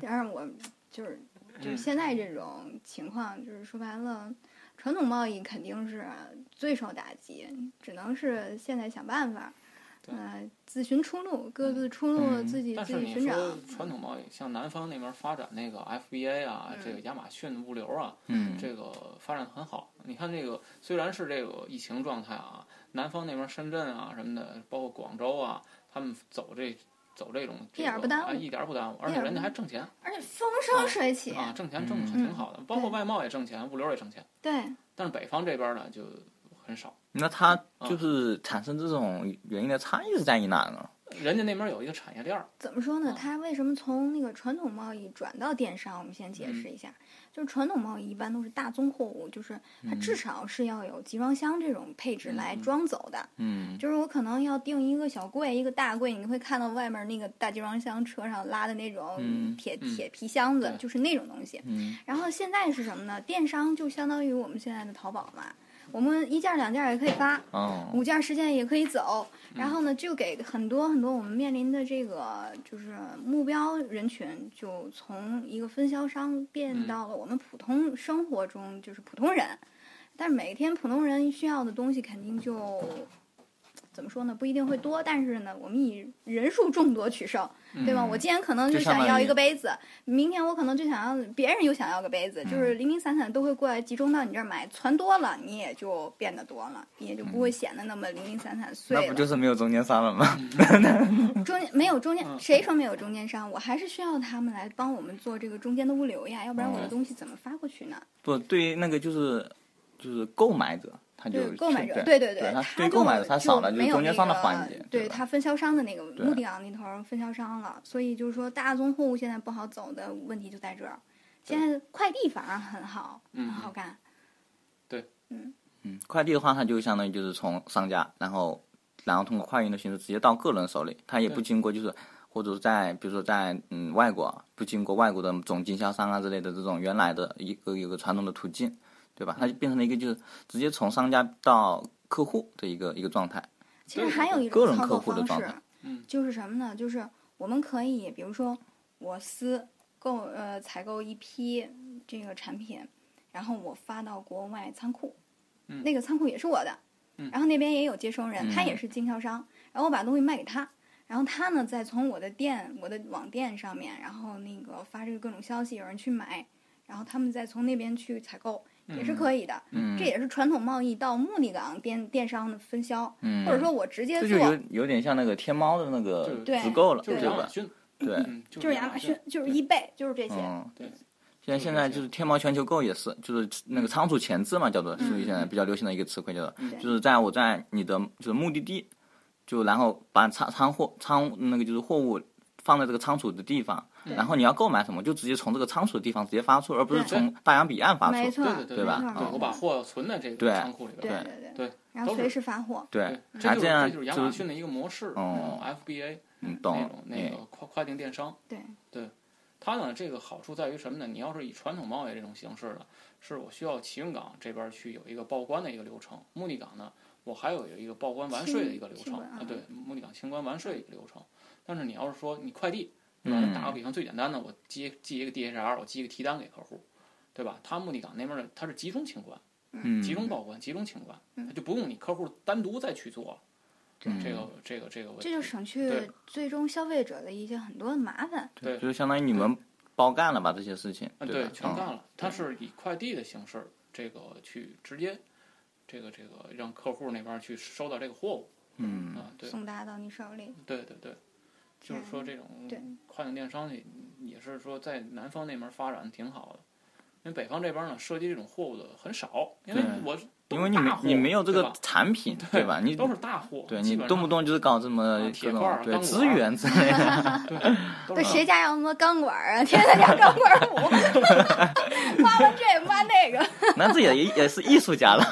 Speaker 4: 但是我就是就是现在这种情况，就是说白了，传统贸易肯定是最受打击，只能是现在想办法，呃，自寻出路，各自出路
Speaker 3: 嗯
Speaker 4: 自己
Speaker 5: 但
Speaker 4: 自己寻找。
Speaker 5: 传统贸易，像南方那边发展那个 FBA 啊，这个亚马逊物流啊，
Speaker 3: 嗯，
Speaker 5: 这个发展很好。你看这个虽然是这个疫情状态啊，南方那边深圳啊什么的，包括广州啊，他们走这走这种这个
Speaker 4: 一点儿不耽误
Speaker 5: 哎一点不耽误，而且人家还挣钱
Speaker 4: 而且风生水起，
Speaker 5: 啊，挣钱挣的
Speaker 4: 嗯。
Speaker 5: 挺好的，包括外贸也挣钱，物流也挣钱。
Speaker 4: 对，
Speaker 5: 但是北方这边呢就很少，
Speaker 3: 那它就是产生这种原因的差异是在于哪呢？
Speaker 5: 人家那边有一个产业链儿，
Speaker 4: 怎么说呢？
Speaker 5: 啊
Speaker 4: 它为什么从那个传统贸易转到电商？我们先解释一下，就是传统贸易一般都是大宗货物，就是它至少是要有集装箱这种配置来
Speaker 5: 嗯
Speaker 4: 装走的。
Speaker 3: 嗯
Speaker 4: 就是我可能要订一个小柜，一个大柜，你会看到外面那个大集装箱车上拉的那种
Speaker 3: 嗯
Speaker 4: 铁、
Speaker 5: 嗯
Speaker 4: 铁皮箱子，
Speaker 5: 对
Speaker 4: 就是那种东西。
Speaker 3: 嗯
Speaker 4: 然后现在是什么呢？电商就相当于我们现在的淘宝嘛，我们一件两件也可以发，
Speaker 3: 哦。
Speaker 4: 五件十件也可以走，
Speaker 5: 嗯。
Speaker 4: 然后呢，就给很多很多我们面临的这个就是目标人群，就从一个分销商变
Speaker 5: 嗯。
Speaker 4: 到了我们普通生活中就是普通人，但是每天普通人需要的东西肯定就。怎么说呢？不一定会多，但是呢，我们以人数众多取胜，对吧？
Speaker 3: 嗯
Speaker 4: 我今天可能就想要一个杯子，明天我可能就想要别人又想要个杯子，就是
Speaker 3: 嗯
Speaker 4: 零零散散都会过来集中到你这儿买，攒多了你也就变得多了，你也就不会显得那么零零散散碎了。
Speaker 3: 那不就是没有中间商了吗？
Speaker 4: 中间没有中间，
Speaker 5: 嗯
Speaker 4: 谁说没有中间商？我还是需要他们来帮我们做这个中间的物流呀，要不然我的
Speaker 3: 哦
Speaker 4: 东西怎么发过去呢？
Speaker 3: 不，对于那个就是就是购买者，他就
Speaker 4: 对，购买者，
Speaker 3: 对
Speaker 4: 对对，
Speaker 3: 他对购买者他少了
Speaker 4: 就没有
Speaker 3: 就是中间商的环节，
Speaker 4: 对
Speaker 3: 吧
Speaker 4: 他分销商的那个
Speaker 3: 对
Speaker 4: 目的港那头儿分销商了，所以就是说大宗货物现在不好走的问题就在这儿。现在快递反而很好，很
Speaker 5: 嗯
Speaker 4: 好干。
Speaker 3: 对嗯嗯，快递的话，它就相当于就是从商家，然后然后通过快运的形式直接到个人手里，它也不经过就是或者在比如说在嗯外国不经过外国的总经销商啊之类的这种原来的一个有个传统的途径，对吧？它就变成了一个就是直接从商家到客户的一个一个状态。
Speaker 4: 其实还有一
Speaker 3: 个人客
Speaker 4: 种操作方式
Speaker 3: 户的状态，
Speaker 5: 嗯
Speaker 4: 就是什么呢？就是我们可以，比如说我私购呃采购一批这个产品，然后我发到国外仓库，
Speaker 5: 嗯
Speaker 4: 那个仓库也是我的，
Speaker 5: 嗯
Speaker 4: 然后那边也有接收人，他
Speaker 3: 嗯
Speaker 4: 也是经销商，然后我把东西卖给他。然后他呢，再从我的店、我的网店上面，然后那个发这个各种消息，有人去买，然后他们再从那边去采购，也是可以的。
Speaker 3: 嗯，
Speaker 4: 这也是传统贸易到目的港电电商的分销，
Speaker 3: 嗯
Speaker 4: 或者说我直接做
Speaker 3: 这就有，有点像那个天猫的那个
Speaker 5: 对
Speaker 3: 直购了，对吧？
Speaker 5: 亚马逊，
Speaker 3: 对，
Speaker 5: 嗯，
Speaker 4: 就是亚马逊，就是易贝，就是这些。
Speaker 3: 嗯，
Speaker 5: 对。
Speaker 3: 现在现在就是天猫全球购也是，就是那个仓储前置嘛，叫做属于现在比较流行的一个词汇，叫做就是在我在你的就是目的地，就然后把仓仓货仓那个就是货物放在这个仓储的地方，然后你要购买什么就直接从这个仓储的地方直接发出，而不是从大洋彼岸发出。
Speaker 5: 对对对
Speaker 3: 对吧
Speaker 5: 我把货存在这个仓库里边儿，
Speaker 4: 对对
Speaker 5: 对，
Speaker 4: 然后
Speaker 5: 都
Speaker 4: 随时发货。
Speaker 3: 对，
Speaker 5: 这就是
Speaker 3: 还这样
Speaker 5: 这就是亚马逊的一个模式，
Speaker 3: 哦
Speaker 5: 嗯，FBA
Speaker 3: 嗯，
Speaker 5: 那
Speaker 3: 懂
Speaker 5: 种那个跨跨境电商，
Speaker 4: 对
Speaker 5: 它呢这个好处在于什么呢？你要是以传统贸易这种形式的，是我需要启运港这边去有一个报关的一个流程，目的港呢我还有一个报关完税的一个流程
Speaker 4: 啊，
Speaker 5: 对，目的港清关完税一个流程。但是你要是说你快递，对吧？
Speaker 3: 嗯
Speaker 5: 打个比方，最简单的，我寄寄一个 DHL，我寄一个提单给客户，对吧？他目的港那边的它是集中清关。
Speaker 3: 嗯，
Speaker 5: 集中报关、集中清关，它就不用你客户单独再去做
Speaker 3: 嗯
Speaker 5: 这个这个这个问题。
Speaker 4: 这就省去最终消费者的一些很多的麻烦。
Speaker 5: 对
Speaker 3: 就是相当于你们包干了吧这些事情，
Speaker 5: 啊，
Speaker 3: 吧？
Speaker 5: 对，全干
Speaker 3: 嗯
Speaker 5: 了。它是以快递的形式，这个去直接，这个这个让客户那边去收到这个货物
Speaker 3: 嗯，
Speaker 5: 啊，对
Speaker 4: 送达到你手里。
Speaker 5: 对对对，就是说这种跨境电商也也是说在南方那边发展挺好的。因为北方这边呢涉及这种货物的很少，因为我
Speaker 3: 因为你没你没有这个产品，对吧？你
Speaker 5: 都是大货，
Speaker 3: 对你动不动就是搞这么
Speaker 5: 啊铁
Speaker 3: 各
Speaker 5: 块儿钢
Speaker 3: 种对资源之类的，
Speaker 5: 对，
Speaker 4: 谁家要什么钢管啊？天天家钢管舞，发完这发那个，
Speaker 3: 那这也也是艺术家了。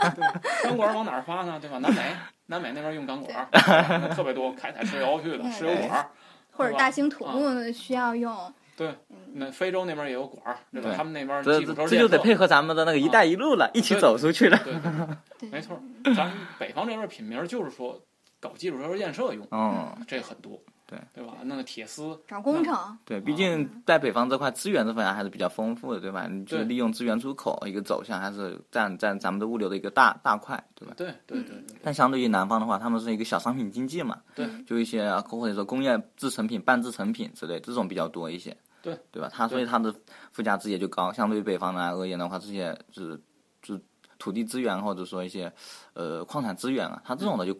Speaker 5: 钢管往哪儿发呢？对吧？南美，南美那边用钢管儿，特别多，开采石油去的石油管儿。
Speaker 4: 或者大兴土
Speaker 5: 啊
Speaker 4: 木需要用，
Speaker 5: 对，那非洲那边也有管儿，对吧？他们那边
Speaker 3: 这
Speaker 5: 基础
Speaker 3: 这这就得配合咱们的那个“一带一路”了，一起走出去了。
Speaker 5: 对对 对，没错。咱北方这边品名就是说搞基础设施建设用，
Speaker 3: 嗯，
Speaker 5: 这很多，
Speaker 3: 对。
Speaker 5: 对吧？那个铁丝，
Speaker 4: 找工程，
Speaker 3: 对，毕竟在北方这块资源这方面还是比较丰富的，对吧？你就利用资源出口一个走向，还是占占咱们的物流的一个大大块，对吧？
Speaker 5: 对对对对。
Speaker 3: 但相对于南方的话，他们是一个小商品经济嘛，
Speaker 5: 对，
Speaker 3: 就一些或者说工业制成品、半制成品之类这种比较多一些，
Speaker 5: 对。
Speaker 3: 对吧？它所以它的附加值也就高，相对于北方来而言的话，这些就是就是土地资源或者说一些呃矿产资源啊，它这种的就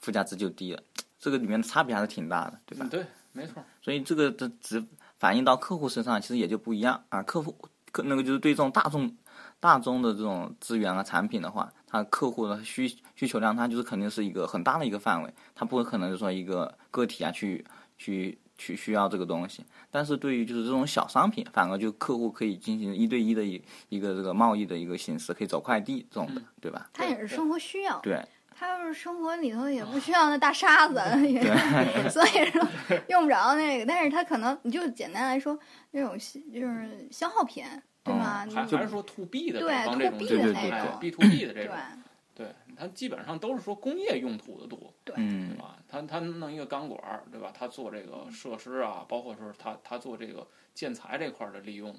Speaker 3: 附加值就低了，这个里面的差别还是挺大的，对吧
Speaker 5: 嗯？对，没错。
Speaker 3: 所以这个的只反映到客户身上，其实也就不一样啊。客户客那个就是对这种大众大众的这种资源啊产品的话，它客户的需需求量，它就是肯定是一个很大的一个范围，它不会可能就说一个个体啊去去去需要这个东西。但是对于就是这种小商品，反而就客户可以进行一对一的一一个这个贸易的一个形式，可以走快递这种的，对吧？
Speaker 4: 它也是生活需要。
Speaker 3: 对
Speaker 4: 他要是生活里头也不需要那大沙子，也 所以说用不着那个。但是他可能你就简单来说，那种就是消耗品，对吧？
Speaker 5: 还
Speaker 4: 你
Speaker 5: 还是说 to B 的
Speaker 4: 对 to
Speaker 5: 种
Speaker 4: B
Speaker 3: 的
Speaker 5: 哎
Speaker 3: 那
Speaker 4: 种
Speaker 5: B to B 的这
Speaker 4: 对
Speaker 5: 种，对，它基本上都是说工业用途的多，
Speaker 3: 对
Speaker 5: 对吧？他他弄一个钢管儿，对吧？他做这个设施啊，包括说他他做这个建材这块儿的利用，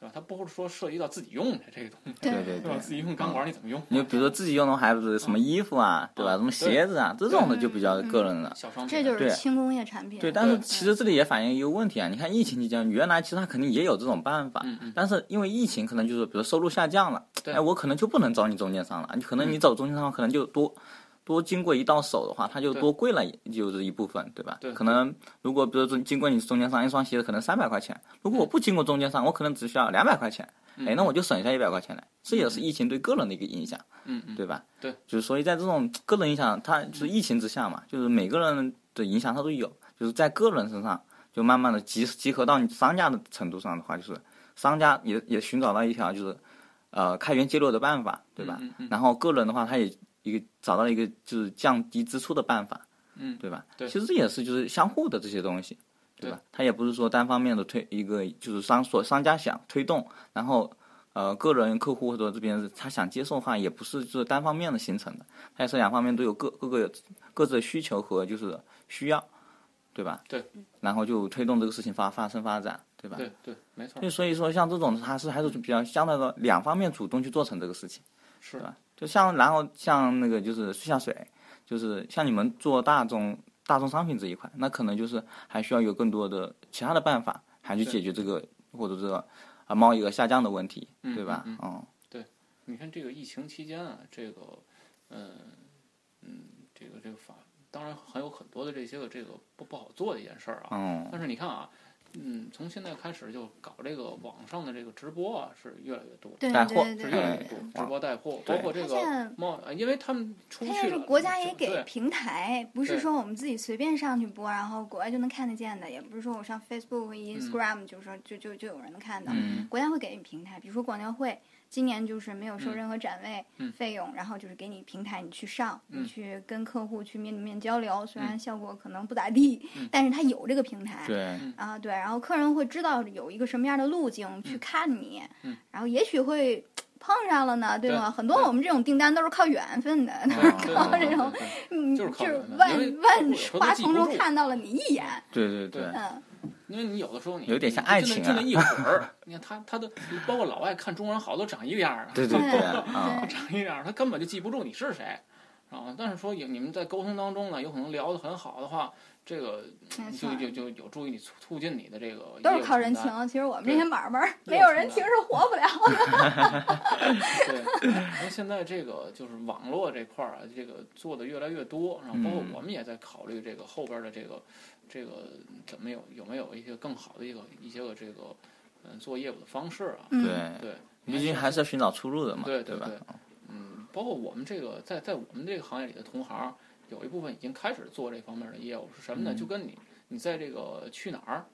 Speaker 5: 对吧？他不是说涉及到自己用的这个东西，
Speaker 4: 对
Speaker 3: 对对？
Speaker 5: 自己用钢管你怎么用？
Speaker 3: 你就比如说自己用的还不是什么衣服啊，对吧？什么鞋子啊，这种的就比较个人了。
Speaker 5: 小商品，
Speaker 4: 这就是轻工业产品。
Speaker 3: 对，但是其实这里也反映一个问题啊，你看疫情期间，原来其实他肯定也有这种办法，但是因为疫情，可能就是比如收入下降了，
Speaker 5: 对
Speaker 3: 哎，我可能就不能找你中间商了，你可能你找中间商可能就多多经过一道手的话，它就多贵了就是一部分，对吧？
Speaker 5: 对
Speaker 3: 可能如果比如说经过你中间商一双鞋子可能三百块钱，如果我不经过中间商，我可能只需要两百块钱，哎，那我就省下一百块钱来，这也是疫情对个人的一个影响。
Speaker 5: 嗯嗯，
Speaker 3: 对吧？
Speaker 5: 对，
Speaker 3: 就是所以在这种个人影响，它就是疫情之下嘛，就是每个人的影响它都有，就是在个人身上就慢慢的集集合到你商家的程度上的话，就是商家也也寻找到一条就是呃开源节流的办法，对吧？
Speaker 5: 嗯嗯
Speaker 3: 然后个人的话，他也一个找到了一个就是降低支出的办法，
Speaker 5: 嗯
Speaker 3: 对吧？
Speaker 5: 对
Speaker 3: 其实这也是就是相互的这些东西，对吧？它也不是说单方面的推一个就是商所商家想推动，然后呃个人客户或者这边他想接受的话，也不是就是单方面的形成的，它也是两方面都有各各个各自的需求和就是需要，对吧？
Speaker 5: 对。
Speaker 3: 然后就推动这个事情发发生发展，对吧？
Speaker 5: 对对，没错，
Speaker 3: 就所以说像这种它是还是比较相对的两方面主动去做成这个事情。
Speaker 5: 是
Speaker 3: 吧就像然后像那个就是水下水，就是像你们做大众大众商品这一块，那可能就是还需要有更多的其他的办法，还去解决这个或者这个啊贸易额下降的问题，
Speaker 5: 嗯
Speaker 3: 对吧？
Speaker 5: 嗯
Speaker 3: 对
Speaker 5: 你看这个疫情期间啊，这个，嗯嗯，这个这个法，当然还有很多的这些个这个不不好做的一件事儿啊。
Speaker 3: 嗯
Speaker 5: 但是你看啊，嗯，从现在开始就搞这个网上的这个直播啊，是越来越多，
Speaker 4: 对
Speaker 3: 带货
Speaker 5: 是越来越多，直播带货，包括这个因为他们出
Speaker 4: 它
Speaker 5: 去
Speaker 4: 国家也给平台，不是说我们自己随便上去播，然后国外就能看得见的，也不是说我上 Facebook、Instagram 就说就就就有人能看到，
Speaker 3: 嗯
Speaker 4: 国家会给你平台，比如说广交会。今年就是没有收
Speaker 5: 嗯。
Speaker 4: 任何展位
Speaker 5: 嗯。
Speaker 4: 费用，然后就是给你平台，你去上，
Speaker 5: 嗯。
Speaker 4: 你去跟客户去面对面交流，虽然
Speaker 5: 嗯
Speaker 4: 效果可能不咋地，
Speaker 5: 嗯。
Speaker 4: 但是他有这个平台。
Speaker 3: 对。
Speaker 4: 啊，对，然后客人会知道有一个什么样的路径去看你，
Speaker 5: 嗯。
Speaker 4: 然后也许会碰上了呢，对
Speaker 5: 对
Speaker 4: 吗？很多我们这种订单都是靠缘分的，都是靠这种嗯，
Speaker 5: 就是
Speaker 4: 万万花丛中看到了你一眼，
Speaker 3: 对对对
Speaker 5: 对
Speaker 4: 嗯，
Speaker 5: 因为你有的时候你
Speaker 3: 有点像
Speaker 5: 你
Speaker 3: 爱情啊
Speaker 5: 就那一会儿，你看他他的，包括老外看中国人好多长一个样儿啊，
Speaker 3: 对对对
Speaker 5: 长一样儿，他根本就记不住你是谁，啊。但是说有你们在沟通当中呢，有可能聊得很好的话，这个就就就有助于你促促进你的这个
Speaker 4: 都是靠人情。。其实我们这些买卖儿没有人
Speaker 5: 承
Speaker 4: 情是活不了的。
Speaker 5: 对，然后现在这个就是网络这块儿啊，这个做的越来越多，然后包括
Speaker 3: 嗯
Speaker 5: 我们也在考虑这个后边儿的这个这个怎么有有没有一些更好的一个一些个这个嗯做业务的方式啊，
Speaker 4: 嗯
Speaker 3: 对，
Speaker 5: 对，
Speaker 3: 毕竟还是要寻找出路的嘛，对？
Speaker 5: 对对，嗯，包括我们这个在在我们这个行业里的同行，有一部分已经开始做这方面的业务，是什么呢？
Speaker 3: 嗯
Speaker 5: 就跟你你在这个去哪儿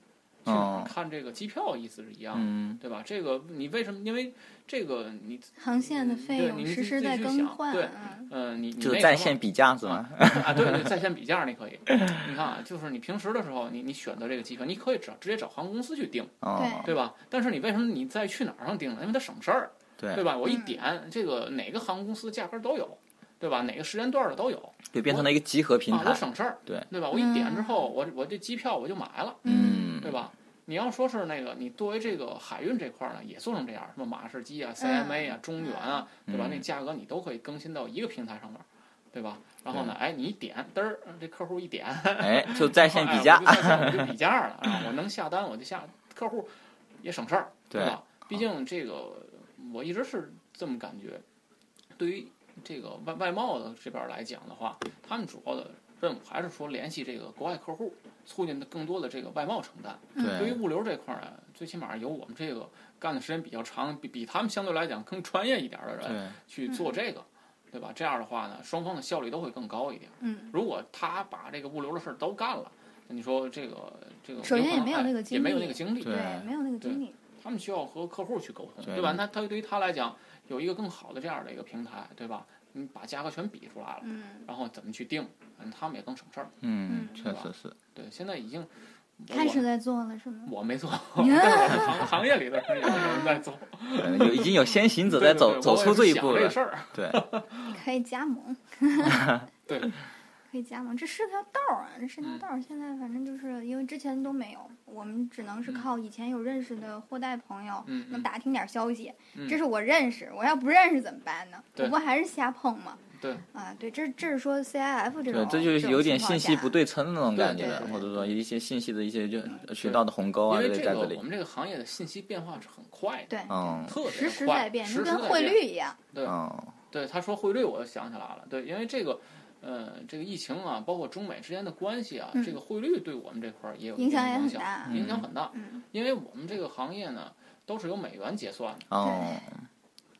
Speaker 5: 去哪
Speaker 3: 哦
Speaker 5: 儿看这个机票意思是一样的，
Speaker 3: 嗯，
Speaker 5: 对吧？这个你为什么？因为这个你
Speaker 4: 航线的费
Speaker 5: 对你
Speaker 4: 用实时
Speaker 5: 自己去
Speaker 4: 在更
Speaker 5: 想对
Speaker 4: 嗯
Speaker 5: 呃你你
Speaker 3: 在线比价是吗？
Speaker 5: 啊，对对，在线比价你可以。你看啊，就是你平时的时候，你你选择这个机票，你可以找直接找航空公司去订，
Speaker 3: 哦，
Speaker 5: 对吧？但是你为什么你在去哪儿上订呢？因为它省事儿，
Speaker 3: 对
Speaker 5: 对吧？我一
Speaker 4: 嗯
Speaker 5: 点这个哪个航空公司的价格都有，对吧？哪个时间段的都有，
Speaker 3: 就变成了一个集合平台，
Speaker 5: 省事儿，
Speaker 3: 对
Speaker 5: 对吧？我一点之后，我我这机票我就买了，
Speaker 3: 嗯，
Speaker 5: 对吧？你要说是那个，你作为这个海运这块儿呢，也做成这样，什么马士基啊、CMA 啊、中远啊，对吧？
Speaker 3: 嗯
Speaker 5: 那价格你都可以更新到一个平台上面，对吧？然后呢，哎，你一点，嘚儿，这客户一点，
Speaker 3: 哎，就在线
Speaker 5: 哎
Speaker 3: 比价
Speaker 5: 我，就在线我就比价了啊！我能下单我就下，客户也省事儿，
Speaker 3: 对
Speaker 5: 吧？毕竟这个我一直是这么感觉，对于这个外外贸的这边儿来讲的话，他们主要的任务还是说联系这个国外客户，促进更多的这个外贸承担。对于，物流这块儿呢，最起码有我们这个干的时间比较长，比比他们相对来讲更专业一点儿的人，去做这个，对吧？这样的话呢，双方的效率都会更高一点。
Speaker 4: 嗯，
Speaker 5: 如果他把这个物流的事儿都干了，那你说这个这个
Speaker 4: 首先也没有那个
Speaker 5: 哎也没有
Speaker 4: 精力
Speaker 5: 那个精力，
Speaker 3: 对
Speaker 4: 对，没有那个精力。
Speaker 5: 他们需要和客户去沟通，
Speaker 3: 对
Speaker 5: 对吧？那他对于他来讲有一个更好的这样的一个平台，对吧？你把价格全比出来了，
Speaker 4: 嗯，
Speaker 5: 然后怎么去定，嗯，他们也更省事儿。
Speaker 3: 嗯，
Speaker 4: 嗯。
Speaker 3: 确实是，
Speaker 5: 对，现在已经
Speaker 4: 开始在做了是吗？
Speaker 5: 我没做，行行业里的人有人在做，
Speaker 3: 对有已经有先行者在走
Speaker 5: 对对对
Speaker 3: 走出这一步了。对，
Speaker 4: 可以加盟，
Speaker 5: 对，
Speaker 4: 可以加吗，这是条道儿啊，这是条道儿。现在反正就是因为之前都没有，我们只能是靠以前有认识的货代朋友，能打听点消息。
Speaker 5: 嗯
Speaker 4: 这是我认识，我要不认识怎么办呢？
Speaker 5: 对
Speaker 4: 我不还是瞎碰吗？
Speaker 5: 对
Speaker 4: 啊，对，这这是说 CIF 这种，，
Speaker 3: 对这就是有点信息不
Speaker 4: 对。
Speaker 3: 称的那种感觉或者说一些信息的一些就渠道的鸿沟啊，这
Speaker 5: 个我，们这个行业的信息变化是很快的，
Speaker 4: 对，
Speaker 3: 嗯
Speaker 5: 特别
Speaker 4: 实时
Speaker 5: 快
Speaker 4: 在变，就跟汇率一样。
Speaker 5: 对
Speaker 3: 嗯，
Speaker 5: 对，他说汇率，我就想起来了。对，因为这个，呃，这个疫情啊，包括中美之间的关系啊，
Speaker 4: 嗯
Speaker 5: 这个汇率对我们这块儿也有一
Speaker 4: 影响
Speaker 5: 影响，
Speaker 4: 也很大
Speaker 5: 影响很大。
Speaker 4: 嗯
Speaker 5: 因为我们这个行业呢，都是由美元结算的，
Speaker 3: 哦，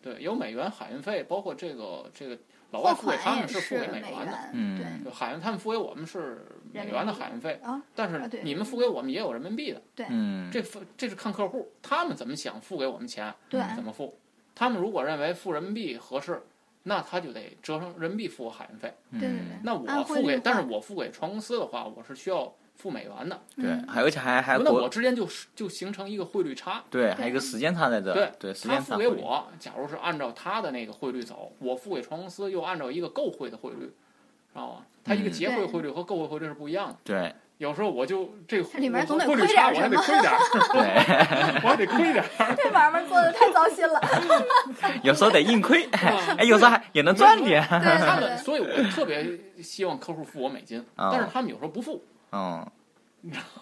Speaker 5: 对，有美元海运费，包括这个这个老外付给他们是付给
Speaker 4: 美
Speaker 5: 美元的，
Speaker 3: 嗯
Speaker 4: 对
Speaker 5: 对，海运他们付给我们是美元的海运费，
Speaker 4: 啊，
Speaker 5: 但是你们付给我们也有人民币的，
Speaker 3: 嗯，
Speaker 5: 这付这是看客户他们怎么想付给我们钱，
Speaker 4: 对，
Speaker 5: 怎么付。他们如果认为付人民币合适，那他就得折成人民币付我海运费。
Speaker 3: 嗯
Speaker 4: 对对对。
Speaker 5: 那我付给，但是我付给船公司的话，我是需要付美元的。
Speaker 3: 对，而且还还
Speaker 5: 那我之间就是就形成一个汇率差。
Speaker 3: 对，还有一个时间差在这，
Speaker 5: 对
Speaker 3: 对，时
Speaker 5: 他付给我，假如是按照他的那个汇率走，我付给船公司又按照一个购汇的汇率，知道吗？它一个
Speaker 3: 嗯
Speaker 5: 结汇汇率和购汇汇率是不一样的。
Speaker 3: 对
Speaker 5: 有时候我就这个
Speaker 4: 这里面总得亏
Speaker 5: 差，我还得
Speaker 4: 点什么
Speaker 5: 亏点儿，
Speaker 3: 对，
Speaker 5: 我还得亏点儿。
Speaker 4: 这买卖做的太糟心了。
Speaker 3: 有时候得硬亏，哎，有时候还也能赚点，
Speaker 5: 他们，所以我特别希望客户付我美金，
Speaker 3: 啊
Speaker 5: 但是他们有时候不付。
Speaker 3: 嗯，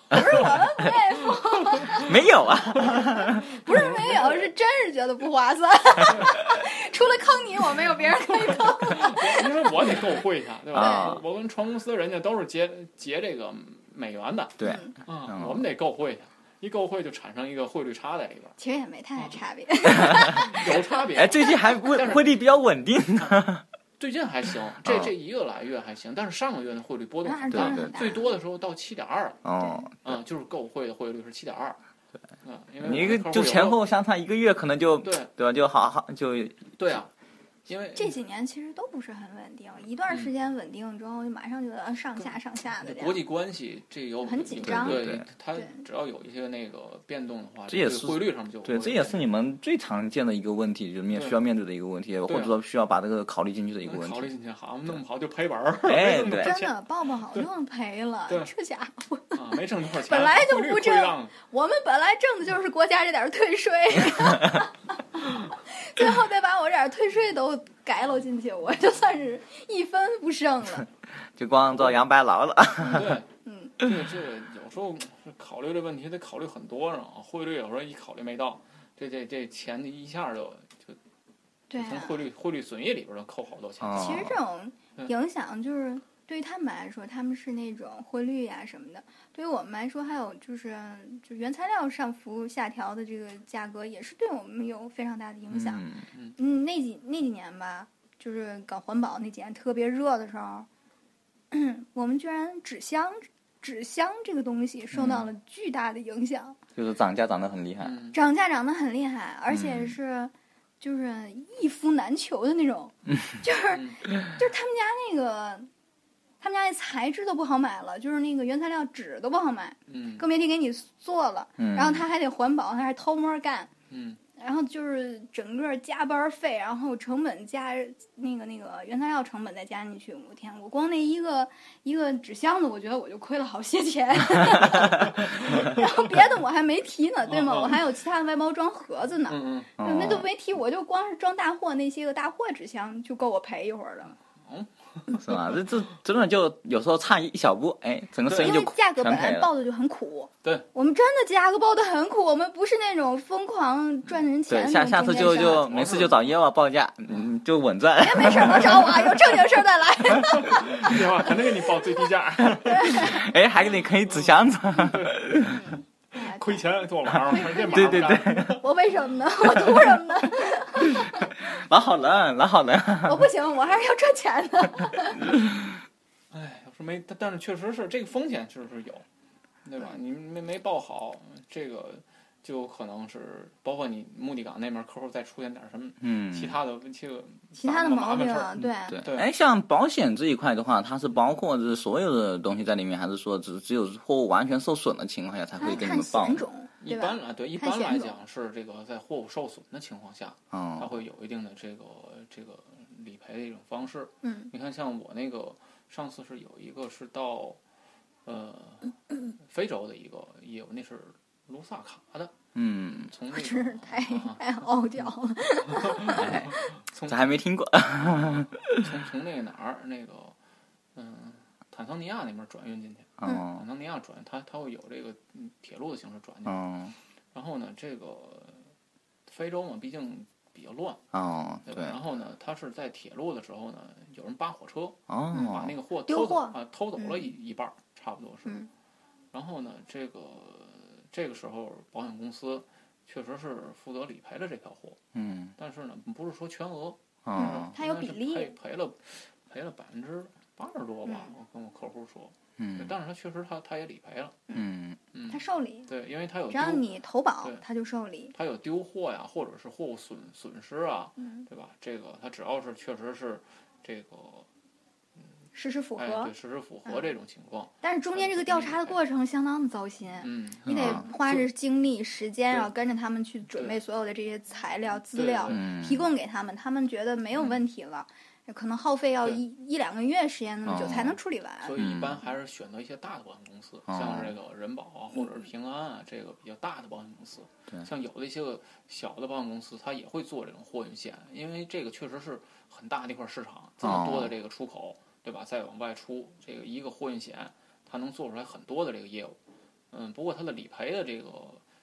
Speaker 4: 不是我们不愿意付，
Speaker 3: 没有啊，
Speaker 4: 不是没有，是真是觉得不划算。除了坑你，我没有别人可以坑。
Speaker 5: 因为我得购汇一下，对吧？
Speaker 3: 啊
Speaker 5: 我跟船公司人家都是结结这个美元的。
Speaker 3: 对，
Speaker 5: 啊，
Speaker 3: 嗯。
Speaker 5: 我们得购汇去，一购汇就产生一个汇率差在里边
Speaker 4: 其实也没太大差别。
Speaker 5: 儿，有差别。
Speaker 3: 哎，最近还汇汇率比较稳定呢，
Speaker 5: 最近还行，这
Speaker 3: 啊。
Speaker 5: 这一个来月还行，但是上个月的汇率波动很大。最多的时候到七点二，
Speaker 3: 哦，
Speaker 5: 嗯，就是购汇的汇率是七点二，对。嗯，因为
Speaker 3: 你一个就前后相差一个月，可能就
Speaker 5: 对。
Speaker 3: 对吧？就好好就
Speaker 5: 对啊，因为
Speaker 4: 这几年其实都不是很稳定，一段时间稳定之后，就马上就要上下上下的。
Speaker 5: 国际关系这有
Speaker 4: 很紧张
Speaker 5: 对
Speaker 3: 对
Speaker 5: 它
Speaker 4: 对
Speaker 5: 只要有一些那个变动的话，
Speaker 3: 这也是
Speaker 5: 对汇率上就
Speaker 3: 对，这也是你们最常见的一个问题，就是面需要面对的一个问题，或者说需要把这个考虑进去的一个问题。
Speaker 5: 考虑进去，好，弄不好就赔本儿，
Speaker 3: 哎
Speaker 4: 真的报不好就赔了，这家伙，
Speaker 5: 啊，没挣多少钱，
Speaker 4: 本来就不挣我们本来挣的就是国家这点儿退税 最后再把我这点儿退税都改了进去，我就算是一分不剩了。
Speaker 3: 就光做杨白劳了。
Speaker 5: 对，
Speaker 4: 嗯，
Speaker 5: 这个这个有时候考虑这问题得考虑很多呢啊，汇率有时候一考虑没到，这这这钱一下就就
Speaker 4: 对啊。
Speaker 5: 从汇率汇率损益里边儿就扣好多钱。
Speaker 3: 哦
Speaker 4: 其实这种影响就是对于他们来说，他们是那种汇率呀、什么的。对于我们来说，还有就是就原材料上浮下调的这个价格，也是对我们有非常大的影响。
Speaker 3: 嗯
Speaker 4: 嗯，那几那几年吧，就是搞环保那几年特别热的时候，我们居然纸箱纸箱这个东西受到了巨大的影响，
Speaker 3: 就是涨价涨得很厉害。
Speaker 5: 嗯
Speaker 4: 涨价涨得很厉害，而且
Speaker 3: 嗯
Speaker 4: 是就是一夫难求的那种，就是
Speaker 5: 嗯
Speaker 4: 就是他们家那个。他们家那材质都不好买了，就是那个原材料纸都不好买，
Speaker 5: 嗯
Speaker 4: 更别提给你做了。
Speaker 3: 嗯，
Speaker 4: 然后他还得环保，他还偷摸干，
Speaker 5: 嗯
Speaker 4: 然后就是整个加班费，然后成本加那个那个原材料成本再加进去，我天，我光那一个一个纸箱子，我觉得我就亏了好些钱。然后别的我还没提呢，对吗？我还有其他的外包装盒子呢，那都没提，我就光是装大货那些个大货纸箱就够我赔一会儿了。
Speaker 3: 是吧？这这真的就有时候差一小步，哎，整个生意
Speaker 4: 因
Speaker 3: 就
Speaker 4: 为价格本。来报的就很苦，
Speaker 5: 对，
Speaker 4: 我们真的价格报的很苦，我们不是那种疯狂赚人钱
Speaker 3: 对，
Speaker 4: 的
Speaker 3: 下下次就就没事就找业务报价，嗯，就稳赚。
Speaker 4: 没事儿能找我啊，有正经事儿再来。
Speaker 5: 叶娃肯定给你报最低价，
Speaker 3: 哎，还给你可以纸箱子。
Speaker 5: 亏钱做玩儿，这
Speaker 3: 对对对，
Speaker 4: 我为什么呢？我图什么呢？
Speaker 3: 老好人，老好人。
Speaker 4: 我不行，我还是要赚钱的。
Speaker 5: 哎，要是没，但但是确实是这个风险确实是有，对吧？你没没报好，这个就有可能是包括你目的港那边客户再出现点什么
Speaker 3: 嗯，
Speaker 5: 其他的这个
Speaker 4: 其他的
Speaker 5: 麻
Speaker 4: 毛病对，
Speaker 3: 对，
Speaker 5: 对。
Speaker 3: 哎，像保险这一块的话，它是包括这所有的东西在里面，还是说只只有货物完全受损的情况下才会给你们报？
Speaker 5: 一般？来对一般来讲是这个在货物受损的情况下，它
Speaker 3: 哦，
Speaker 5: 会有一定的这个这个理赔的一种方式。
Speaker 4: 嗯。
Speaker 5: 你看，像我那个上次是有一个是到呃非洲的一个业务，那是卢萨卡的，
Speaker 3: 嗯，
Speaker 5: 从那个
Speaker 4: 真是太
Speaker 5: 啊
Speaker 4: 太傲娇了。
Speaker 3: 哎，
Speaker 5: 从
Speaker 3: 这还没听过。
Speaker 5: 从从那个哪儿那个嗯坦桑尼亚那边转运进去，
Speaker 3: 哦
Speaker 5: 坦桑尼亚转它它会有这个嗯铁路的形式转进去。
Speaker 3: 哦
Speaker 5: 然后呢，这个非洲嘛，毕竟比较乱，
Speaker 3: 哦，
Speaker 5: 对吧？
Speaker 3: 对，
Speaker 5: 然后呢，它是在铁路的时候呢，有人扒火车，把
Speaker 3: 哦
Speaker 5: 那，个货偷走
Speaker 4: 货
Speaker 5: 啊，偷走了一一半儿，差不多是。
Speaker 4: 嗯
Speaker 5: 然后呢，这个这个时候保险公司确实是负责理赔了这条货，
Speaker 3: 嗯，
Speaker 5: 但是呢，不是说全额，
Speaker 3: 啊，
Speaker 4: 它有比例
Speaker 5: 赔赔了赔了百分之八十多吧，我跟我客户说，
Speaker 3: 嗯
Speaker 5: 但是他确实他他也理赔了，
Speaker 3: 嗯
Speaker 5: 嗯
Speaker 4: 他，受理，
Speaker 5: 对，因为他有
Speaker 4: 只要你投保
Speaker 5: 对，
Speaker 4: 他就受理。
Speaker 5: 他有丢货呀，或者是货物损损失啊，
Speaker 4: 嗯，
Speaker 5: 对吧？这个他只要是确实是这个
Speaker 4: 事实符
Speaker 5: 哎
Speaker 4: 合
Speaker 5: 对，事实符合这种情况，
Speaker 4: 但是中间这个调查的过程相当的糟心。
Speaker 5: 嗯，
Speaker 4: 你得
Speaker 3: 啊
Speaker 4: 花着精力、时间，
Speaker 5: 对
Speaker 4: 然后跟着他们去准备所有的这些材料、资料，
Speaker 3: 嗯，
Speaker 4: 提供给他们，他们觉得没有
Speaker 5: 嗯
Speaker 4: 问题了，可能耗费要一一两个月时间那么久
Speaker 3: 哦
Speaker 4: 才能处理完。
Speaker 5: 所以一般
Speaker 3: 嗯
Speaker 5: 还是选择一些大的保险公司，
Speaker 3: 哦
Speaker 5: 像这个人保啊，或者是平安啊，这个比较大的保险公司。像有的一些个小的保险公司，它也会做这种货运险，因为这个确实是很大的一块市场，这么多的这个出口，对吧？再往外出，这个一个货运险，它能做出来很多的这个业务。嗯，不过它的理赔的这个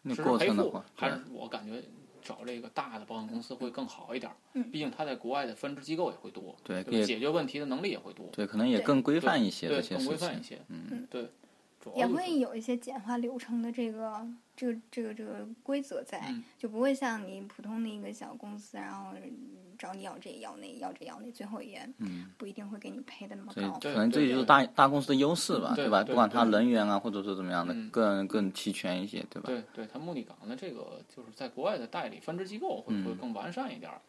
Speaker 3: 那
Speaker 5: 实时赔付
Speaker 3: 过程的话，，对
Speaker 5: 还是我感觉找这个大的保险公司会更好一点儿。
Speaker 4: 嗯
Speaker 5: 毕竟它在国外的分支机构也会多，
Speaker 3: 对，
Speaker 5: 对解决问题的能力也会多。
Speaker 3: 对，可能也更规范一些
Speaker 5: 对更规范一。些，
Speaker 3: 嗯，
Speaker 5: 对，
Speaker 4: 也会有一些简化流程的这个这个这个这个规则在，
Speaker 5: 嗯
Speaker 4: 就不会像你普通的一个小公司，然后找你要这要那要这要那，最后也
Speaker 3: 嗯
Speaker 4: 不一定会给你赔的那么高。
Speaker 3: 可能这就是大大公司的优势吧，
Speaker 5: 对吧
Speaker 3: 不管它人员啊，或者说怎么样的，
Speaker 5: 嗯
Speaker 3: 更更齐全一些，对吧？
Speaker 5: 对对，它目的港的这个就是在国外的代理分支机构会会
Speaker 3: 嗯
Speaker 5: 更完善一点儿，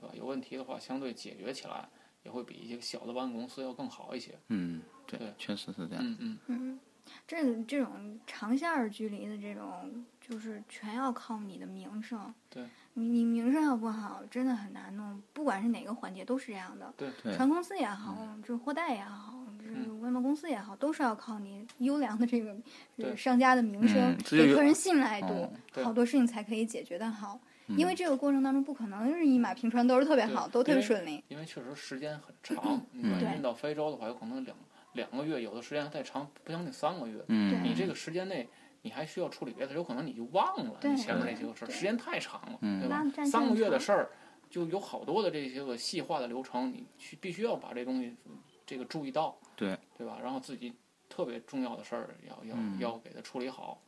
Speaker 5: 对吧？有问题的话，相对解决起来也会比一些小的保险公司要更好一些。
Speaker 3: 嗯，对
Speaker 5: 对，
Speaker 3: 确实是这样。
Speaker 5: 嗯嗯，
Speaker 4: 嗯，这这种长线儿距离的这种，就是全要靠你的名声。
Speaker 5: 对，
Speaker 4: 你你名声要不好，真的很难弄。不管是哪个环节，都是这样的。
Speaker 5: 对
Speaker 3: 对
Speaker 4: 船公司也好，就是货代也好，就
Speaker 5: 是
Speaker 4: 外贸公司也好，都是要靠你优良的这个这个商家的名声
Speaker 3: 嗯，这就有
Speaker 4: 给客人信赖度好多事情才可以解决的好。因为
Speaker 3: 嗯
Speaker 4: 这个过程当中不可能是一马平川，都是特别好，都特别顺利。
Speaker 5: 因为确实时间很长，你运到非洲的话，有可能两两个月，有的时间还再长，不将近三个月。
Speaker 3: 嗯，
Speaker 5: 你这个时间内，你还需要处理别的，有可能你就忘了你前面那些个事儿，时间太长了，
Speaker 3: 嗯。
Speaker 5: 对吧？三个月的事儿，就有好多的这些个细化的流程，你去必须要把这东西这个注意到，
Speaker 3: 对。
Speaker 5: 对吧？然后自己特别重要的事儿要要、
Speaker 3: 嗯。
Speaker 5: 要给它处理好，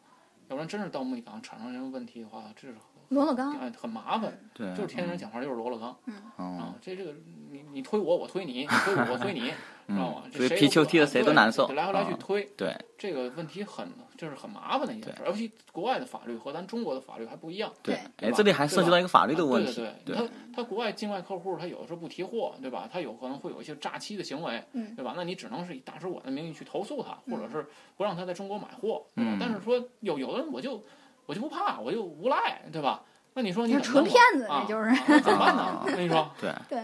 Speaker 5: 要不然真是到木地港产生什么问题的话，这是
Speaker 4: 罗勒冈，
Speaker 5: 哎很麻烦。
Speaker 3: 对，
Speaker 5: 就是天天讲话就是罗勒冈啊
Speaker 3: 嗯，，
Speaker 5: 这这个你你推我，我推你，你推我，我推你，知道吗？这谁
Speaker 3: 所以皮球踢的谁都难受
Speaker 5: 来回来去
Speaker 3: 啊
Speaker 5: 推，
Speaker 3: 对
Speaker 5: 这个问题很就是很麻烦的一件事，尤其国外的法律和咱中国的法律还不一样。
Speaker 4: 对
Speaker 3: 哎，这里还涉及到一个法律的问题，
Speaker 5: 对对对，他他国外境外客户，他有的时候不提货，对吧？他有可能会有一些诈欺的行为，
Speaker 4: 嗯
Speaker 5: 对吧？那你只能是以大使馆的名义去投诉他，或者是不让他在中国买货，对吧？
Speaker 3: 嗯
Speaker 5: 但是说有有的人我就我就不怕，我就无赖，对吧？那你说你
Speaker 4: 纯骗子，
Speaker 5: 啊
Speaker 4: 那就是，
Speaker 5: 啊那怎么办呢
Speaker 3: 啊？
Speaker 5: 那你说，
Speaker 3: 对
Speaker 4: 对，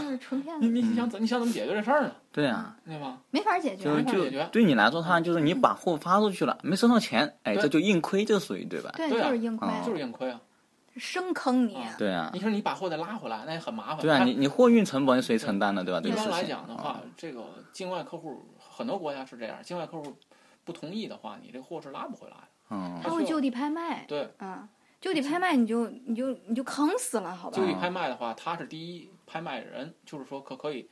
Speaker 4: 就是纯骗子，
Speaker 5: 你你想怎你想怎么解决这事儿呢？
Speaker 3: 对啊，
Speaker 5: 对吧？
Speaker 4: 没法解决
Speaker 3: 就。就
Speaker 5: 没法解决
Speaker 3: 对你来说，他就是你把货发出去了，没收到钱，哎，这就硬亏，这属于对吧？
Speaker 4: 对，就是硬亏，
Speaker 3: 啊
Speaker 5: 就是硬亏啊！
Speaker 4: 生坑你。
Speaker 5: 啊
Speaker 3: 对啊
Speaker 5: 你，说你把货再拉回来，那也很麻烦。
Speaker 3: 对啊，你你货运成本谁承担呢，对吧？这
Speaker 5: 一般来讲的话
Speaker 3: 啊，
Speaker 5: 这个境外客户很多国家是这样，境外客户不同意的话，你这货是拉不回来的。
Speaker 3: 嗯
Speaker 4: 他会就地拍卖，
Speaker 5: 对，
Speaker 4: 嗯，就地拍卖你就你就你就坑死了，好吧
Speaker 5: 就？地拍卖的话，他是第一拍卖人，就是说可可以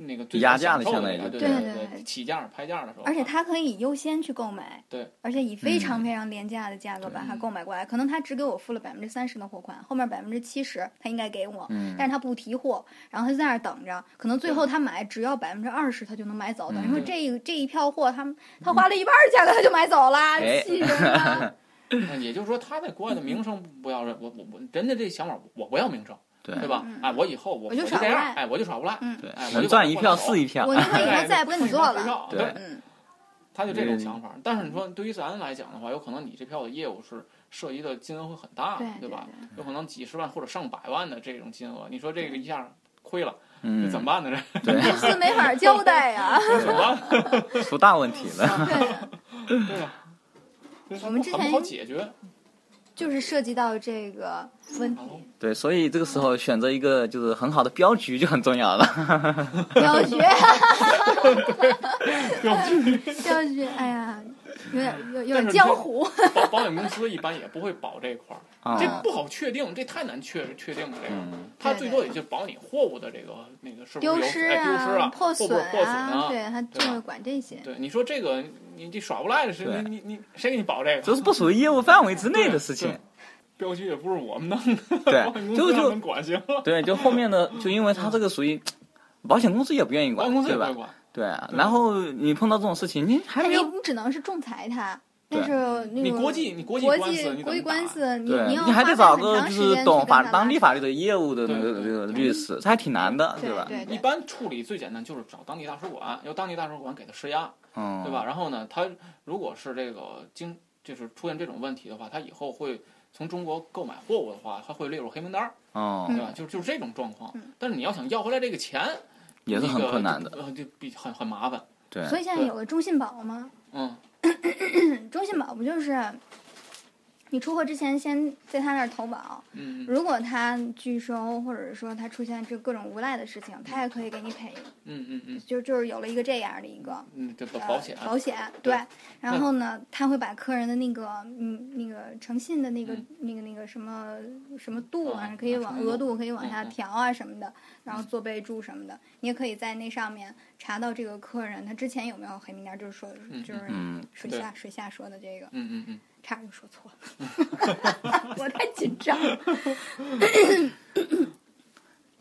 Speaker 5: 那个最
Speaker 3: 压价的相当于
Speaker 5: 那个对
Speaker 4: 对
Speaker 5: 对
Speaker 4: 对
Speaker 5: 起价拍价的时候，
Speaker 4: 而且他可以优先去购买，
Speaker 5: 对，
Speaker 4: 而且以非
Speaker 3: 嗯
Speaker 4: 常非常廉价的价格把它购买过来。可能他只给我付了百分之三十的货款，后面百分之七十他应该给我，
Speaker 3: 嗯
Speaker 4: 但是他不提货，然后他就在那儿等着，可能最后他买只要百分之二十他就能买走。等于说
Speaker 3: 嗯
Speaker 4: 这一这一票货，他他花了一半儿价格他就买走了，
Speaker 3: 哎
Speaker 4: 气人了。
Speaker 5: 那也就是说，他在国外的名声不要认，我我我，人家这想法，我不要名声，
Speaker 3: 对
Speaker 5: 对吧？哎，我以后我
Speaker 4: 我就
Speaker 5: 就这样，
Speaker 4: 耍无赖
Speaker 5: 哎，我就耍无赖，
Speaker 4: 嗯
Speaker 3: 对
Speaker 5: 哎，我就
Speaker 3: 能赚一票
Speaker 5: 是
Speaker 3: 是一票
Speaker 4: 我，宁可以后
Speaker 5: 哎
Speaker 4: 再也不跟你做了。
Speaker 3: 对
Speaker 4: 嗯，
Speaker 5: 他就这种想法。但是你说对于咱来讲的话，有可能你这票的业务是涉及的金额会很大，
Speaker 4: 对
Speaker 5: 吧？有可能几十万或者上百万的这种金额，你说这个一下亏了，
Speaker 3: 嗯
Speaker 5: 这，怎么办呢？这
Speaker 3: 对，
Speaker 4: 公司没法交代呀。
Speaker 5: 怎么？
Speaker 3: 出大问题了。
Speaker 4: 对。
Speaker 5: 对吧？
Speaker 4: 我们之前
Speaker 5: 很不好解决。
Speaker 4: 就是涉及到这个问题，
Speaker 3: 对，所以这个时候选择一个就是很好的镖局就很重要了。
Speaker 4: 镖局，镖局，哎呀，有点有有点江湖，
Speaker 5: 保保险公司一般也不会保这块儿，
Speaker 3: 啊
Speaker 5: 这不好确定，这太难确确定了。这个，
Speaker 3: 嗯
Speaker 5: 它最多也就保你货物的这个那个是不是
Speaker 4: 丢失
Speaker 5: 哎丢失啊、
Speaker 4: 破损啊，对，他就会管这些。
Speaker 5: 对，你说这个你这耍无赖的是
Speaker 3: 对
Speaker 5: 你你你谁给你保这个？
Speaker 3: 这是不属于业务范围之内的事情
Speaker 5: 对。镖局也不是我们弄的，
Speaker 3: 对 就就
Speaker 5: 管行了，
Speaker 3: 对，就后面的，就因为他这个属于保险公司也不愿意管对吧？对啊，然后你碰到这种事情，你还没有，
Speaker 4: 你只能是仲裁他，
Speaker 3: 对
Speaker 4: 但是那个
Speaker 5: 你国际你国际
Speaker 4: 国
Speaker 5: 官司
Speaker 4: 际国际
Speaker 5: 你怎么打
Speaker 4: 官司，你你要
Speaker 3: 你还得找个就是懂法当地法律的业务的那个
Speaker 5: 对
Speaker 3: 这个律师，这还挺难的，
Speaker 4: 对吧对
Speaker 5: 一般处理最简单就是找当地大使馆，由当地大使馆给他施压，
Speaker 3: 嗯，
Speaker 5: 对吧？？然后呢，他如果是这个经就是出现这种问题的话，他以后会从中国购买货物的话，他会列入黑名单对吧？就是就是这种状况
Speaker 4: 嗯。
Speaker 5: 但是你要想要回来这个钱，
Speaker 3: 也是很困难的，
Speaker 5: 呃，就比很很麻烦。
Speaker 3: 对。
Speaker 4: 所以现在有个中信保嘛，
Speaker 5: 嗯，
Speaker 4: 中信保不就是你出货之前先在他那儿投保，
Speaker 5: 嗯嗯。
Speaker 4: 如果他拒收或者是说他出现这各种无赖的事情，他也可以给你赔，
Speaker 5: 嗯嗯嗯。
Speaker 4: 就就是有了一个这样的一个。
Speaker 5: 保险，
Speaker 4: 保险
Speaker 5: 对
Speaker 4: 对，然后呢，他会把客人的那个嗯那个诚信的那个、
Speaker 5: 嗯。
Speaker 4: 那个那个什么什么度啊，
Speaker 5: 嗯
Speaker 4: 可以往额度可以往下调啊什么的，然后做备注什么的，你也可以在那上面查到这个客人他之前有没有黑名单，就是说
Speaker 5: 嗯
Speaker 4: 就是
Speaker 3: 嗯
Speaker 4: 水下水下说的这个，
Speaker 5: 嗯嗯嗯，
Speaker 4: 差点就说错了，我太紧张了。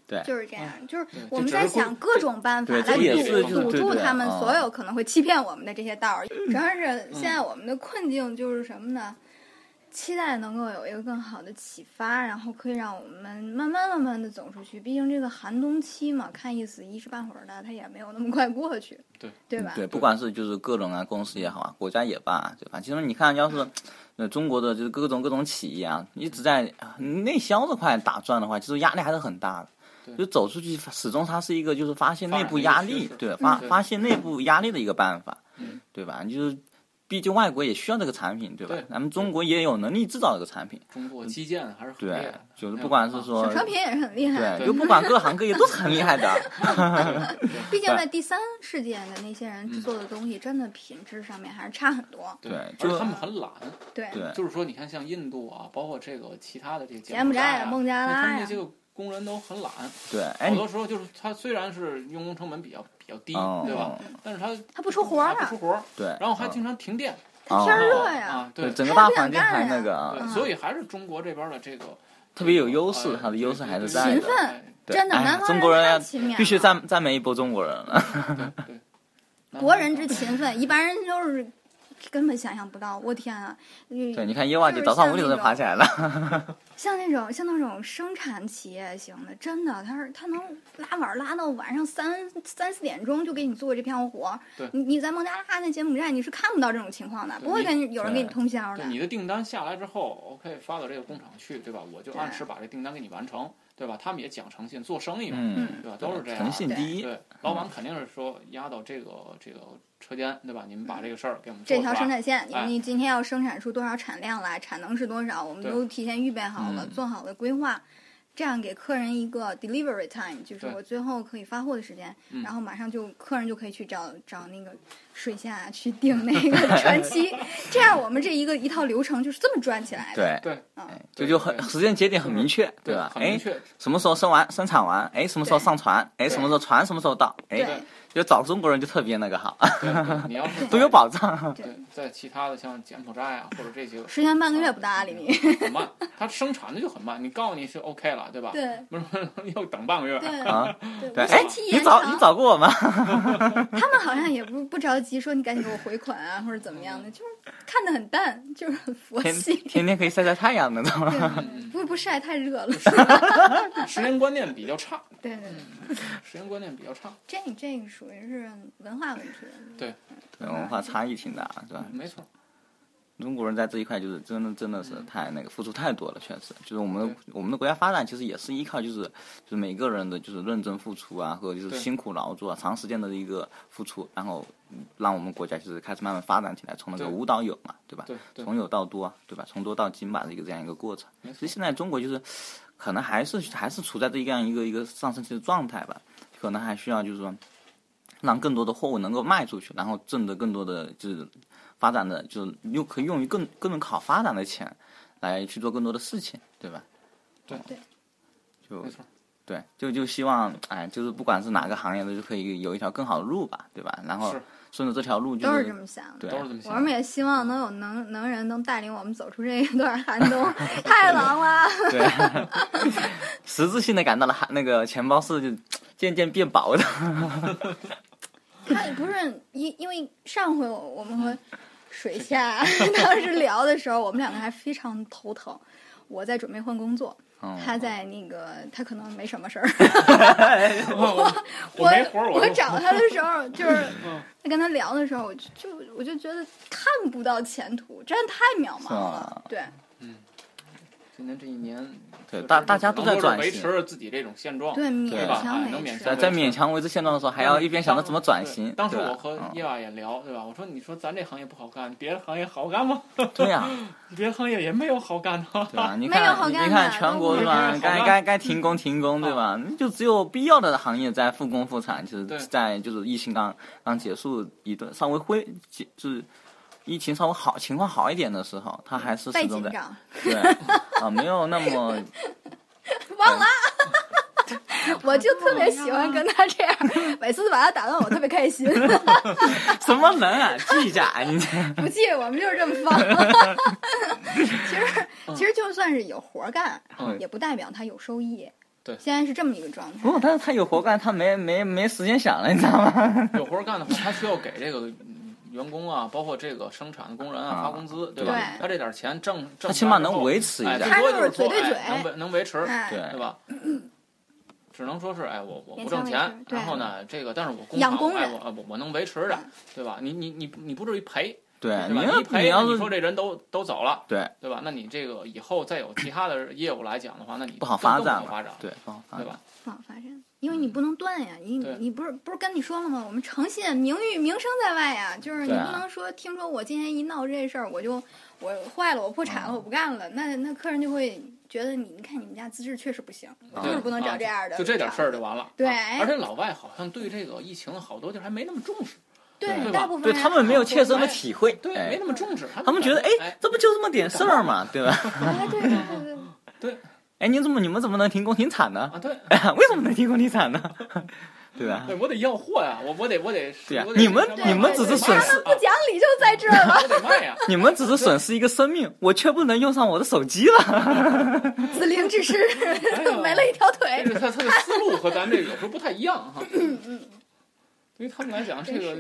Speaker 3: 对
Speaker 4: 就是这样，就是我们在想各种办法来堵堵住他们
Speaker 3: 啊
Speaker 4: 所有可能会欺骗我们的这些道儿。主要是现在我们的困境就是什么呢？期待能够有一个更好的启发，然后可以让我们慢慢慢慢的走出去。毕竟这个寒冬期嘛，看意思一时半会儿的，它也没有那么快过去，
Speaker 5: 对
Speaker 4: 对吧？
Speaker 3: 对，不管是就是各种啊、公司也好啊，国家也罢，对吧？其实你看，要是那中国的就是各种各种企业啊，一直在啊内销这块打转的话，其实压力还是很大的。就走出去，始终它是一个就是发现内部压力，对，发发现内部压力的一个办法
Speaker 5: 嗯，
Speaker 3: 对吧？就是毕竟外国也需要这个产品，对吧
Speaker 5: 对？
Speaker 3: 咱们中国也有能力制造这个产品，
Speaker 5: 中国基建还是很厉害
Speaker 3: 对，就是不管是说
Speaker 4: 小商品也是很厉害，
Speaker 3: 对，就不管各行各业都是很厉害的。
Speaker 4: 毕竟在第三世界的那些人制作的东西，真的品质上面还是差很多。
Speaker 3: 对就
Speaker 5: 是他们很懒，
Speaker 4: 对，
Speaker 3: 对
Speaker 5: 就是说，你看像印度啊，包括这个其他的这个
Speaker 4: 柬埔寨
Speaker 5: 啊、
Speaker 4: 孟加拉呀
Speaker 5: 他们这些个工人都很懒，
Speaker 3: 对，哎，
Speaker 5: 好多时候就是他虽然是用工成本比较比较低，
Speaker 3: 哦
Speaker 5: 对吧？但是它
Speaker 4: 它不出活儿
Speaker 5: 不出，活儿，
Speaker 3: 对，嗯
Speaker 5: 然后还经常停电，
Speaker 3: 它
Speaker 4: 天儿热呀
Speaker 5: 啊，对
Speaker 3: 对，整个大环境那个
Speaker 5: 对，
Speaker 3: 啊
Speaker 5: 所以还是中国这边的这个
Speaker 3: 特别有优势
Speaker 5: 呃，
Speaker 3: 它的优势还是
Speaker 5: 对
Speaker 3: 在的。
Speaker 4: 勤奋真的，
Speaker 3: 哎
Speaker 4: 南方
Speaker 3: 中国人要
Speaker 4: 太勤勉
Speaker 3: 必须赞赞美一波中国人了。
Speaker 5: 对，
Speaker 4: 国人之勤奋，一般人都是根本想象不到。我天啊！
Speaker 3: 对，你看伊万就早上五点钟就爬起来了。
Speaker 4: 像那种像那种生产企业型的，真的，他是他能拉碗拉到晚上三三四点钟就给你做这片活。
Speaker 5: 对
Speaker 4: 你你在孟加拉那柬埔寨你是看不到这种情况的，不会跟有人给你通宵的。
Speaker 5: 你的订单下来之后，OK 发到这个工厂去，对吧？我就按时把这订单给你完成，对吧？他们也讲诚信，做生意嘛，
Speaker 3: 嗯，
Speaker 5: 对吧？都是这样
Speaker 3: 诚信。第一。
Speaker 5: 对，老板肯定是说压到这个这个车间，对吧？你们把这个事儿给我们做
Speaker 4: 这条生产线，你
Speaker 5: 哎
Speaker 4: 你今天要生产出多少产量来，产能是多少，我们都提前预备好了，
Speaker 3: 嗯
Speaker 4: 做好了规划，这样给客人一个 delivery time，就是我最后可以发货的时间，
Speaker 5: 嗯
Speaker 4: 然后马上就客人就可以去找找那个水下去订那个 船期，这样我们这一个一套流程就是这么转起来的。
Speaker 3: 对，
Speaker 5: 对
Speaker 4: 嗯，
Speaker 3: 就就很时间节点很明确，
Speaker 5: 对
Speaker 3: 吧？哎，
Speaker 5: 很明确。
Speaker 3: 什么时候生完生产完？哎，什么时候上船？哎，什么时候船什么时候到？哎，就找中国人就特别那个好，
Speaker 5: 对对，你要是
Speaker 3: 都有保障。
Speaker 5: 对，在其他的像柬埔寨啊，或者这些个
Speaker 4: 时间半个月不搭理你。
Speaker 5: 很慢，他生产的就很慢。你告诉你是 OK 了，对吧？
Speaker 4: 对
Speaker 5: 不是 又等半个月。
Speaker 3: 啊，
Speaker 4: 对，
Speaker 3: 哎，你找你找过我吗？
Speaker 4: 他们好像也不不着急，说你赶紧给我回款啊，或者怎么样的，就是看得很淡，就是很佛系。
Speaker 3: 天天可以晒晒太阳那种。
Speaker 4: 对，不不晒太热了。
Speaker 5: 时间观念比较差，
Speaker 4: 对对对，
Speaker 5: 时间观念比较差。
Speaker 4: 这这个属于是文化问题。
Speaker 5: 对，
Speaker 3: 对文化差异挺大，是吧？
Speaker 5: 没错。
Speaker 3: 中国人在这一块就是真的真的是太那个付出太多了，确实，就是我们我们的国家发展其实也是依靠就是就是每个人的就是认真付出啊，和就是辛苦劳作啊，长时间的一个付出，然后嗯让我们国家就是开始慢慢发展起来，从那个
Speaker 5: 对。
Speaker 3: 无到有嘛，对吧？
Speaker 5: 对对。
Speaker 3: 从有到多，对吧？从多到精吧的一个这样一个过程。其实现在中国就是可能还是还是处在这样一个一个上升期的状态吧，可能还需要就是说让更多的货物能够卖出去，然后挣得更多的就是发展的就是又可以用于更更好发展的钱来去做更多的事情，对吧？
Speaker 5: 对
Speaker 4: 对，
Speaker 3: 就。对，就就希望哎，就是不管是哪个行业的，就可以有一条更好的路吧，对吧？然后顺着这条路就
Speaker 4: 都是这么想的。
Speaker 3: 对
Speaker 5: 都是这么想
Speaker 4: 我们也希望能有能能人能带领我们走出这一段寒冬，太冷了。
Speaker 3: 对，实质性的感到了寒那个钱包是就渐渐变薄的。
Speaker 4: 他 不是因因为上回我我们和水下 当时聊的时候，我们两个还非常头疼。我在准备换工作，
Speaker 3: 嗯
Speaker 4: 他在那个他可能没什么事儿。
Speaker 5: 我
Speaker 4: 我我找他的时候，就是
Speaker 5: 嗯
Speaker 4: 在跟他聊的时候，我就就我就觉得看不到前途，真的太渺茫了。对，
Speaker 5: 今年这一年，
Speaker 3: 对大大家都在转型
Speaker 5: 维持自己这种现状。
Speaker 4: 对，勉
Speaker 3: 对
Speaker 5: 吧
Speaker 4: 强
Speaker 5: 哎能勉
Speaker 4: 维持。
Speaker 3: 在在勉强维持现状的时候，还要一边想着怎么转型。
Speaker 5: 当时我和
Speaker 3: 嗯
Speaker 5: 叶娃也聊，对吧？我说，你说咱这行业不好干，别的行业好干吗？
Speaker 3: 对呀，
Speaker 5: 别的行业也没有好干的。
Speaker 3: 对吧？你看，你看全国
Speaker 5: 是？好干
Speaker 3: 该该该停工停工对吧？就只有必要的行业在复工复产，就是在就是疫情刚刚结束一段稍微恢就是疫情稍微好情况好一点的时候，它还是始终在，对 啊，没有那么
Speaker 4: 忘了。我就特别喜欢跟他这样，每次把他打断，我特别开心。
Speaker 3: 什么能啊，记一下你这
Speaker 4: 不记，我们就是这么放。其实，其实就算是有活干，
Speaker 5: 嗯
Speaker 4: 也不代表他有收益。
Speaker 5: 对
Speaker 4: 现在是这么一个状态。
Speaker 3: 不，但是他有活干，他没没没时间想了，你知道吗？
Speaker 5: 有活干的话，他需要给这个嗯员工啊，包括这个生产的工人啊
Speaker 3: 啊
Speaker 5: 发工资，对吧
Speaker 4: 对？
Speaker 5: 他这点钱挣挣，
Speaker 3: 他起码能维持一
Speaker 5: 哎，
Speaker 3: 下
Speaker 5: 最多就是说
Speaker 4: 他就是嘴对嘴
Speaker 5: 哎能维能维持，
Speaker 4: 哎
Speaker 3: 对
Speaker 5: 对吧？只能说是哎，我我不挣钱然后呢，这个但是我工厂哎我我我能维持着，对吧？你你你你不至于赔，
Speaker 3: 对，
Speaker 5: 对吧？
Speaker 3: 你要
Speaker 5: 一赔，那你说这人都都走了，
Speaker 3: 对
Speaker 5: 对吧？那你这个以后再有其他的业务来讲的话，那你
Speaker 3: 不好发展了
Speaker 5: 不好发展，
Speaker 3: 对不好发展
Speaker 5: 对吧？
Speaker 4: 不好发展，因为你不能断呀。你你不是不是跟你说了吗？我们诚信、名誉、名声在外呀。就是你不能说听说我今天一闹这事儿，我就我坏了，我破产了，我不干了。那那客人就会觉得你，你看你们家资质确实不行，就是不能找这样的。
Speaker 5: 啊就这点事儿就完了。
Speaker 4: 对
Speaker 5: 啊而且老外好像对这个疫情好多地儿还没那么重视，
Speaker 4: 对
Speaker 5: 对
Speaker 4: 大部分
Speaker 3: 对他们没有切身的
Speaker 5: 哎
Speaker 3: 体会，
Speaker 5: 对，
Speaker 3: 哎
Speaker 5: 没那么重视。
Speaker 3: 他们觉得
Speaker 5: 哎
Speaker 3: 哎，这不就这么点事儿嘛，对吧？
Speaker 4: 啊，对对对对。
Speaker 5: 对
Speaker 3: 哎，你怎么你们怎么能停工停产呢？
Speaker 5: 啊，对，
Speaker 3: 哎，为什么能停工停产呢？对吧？
Speaker 5: 对我得要货呀，我我得我得，我得
Speaker 3: 对呀你们你们只是损失
Speaker 4: 不讲理就在这儿了，
Speaker 5: 我得卖呀。
Speaker 3: 你们只是损失一个生命，我却不能用上我的手机了。
Speaker 4: 子灵之师
Speaker 5: 哎呦
Speaker 4: 没了一条腿
Speaker 5: 这。个他他的思路和咱这个有时候不太一样哈。对于他们来讲，这个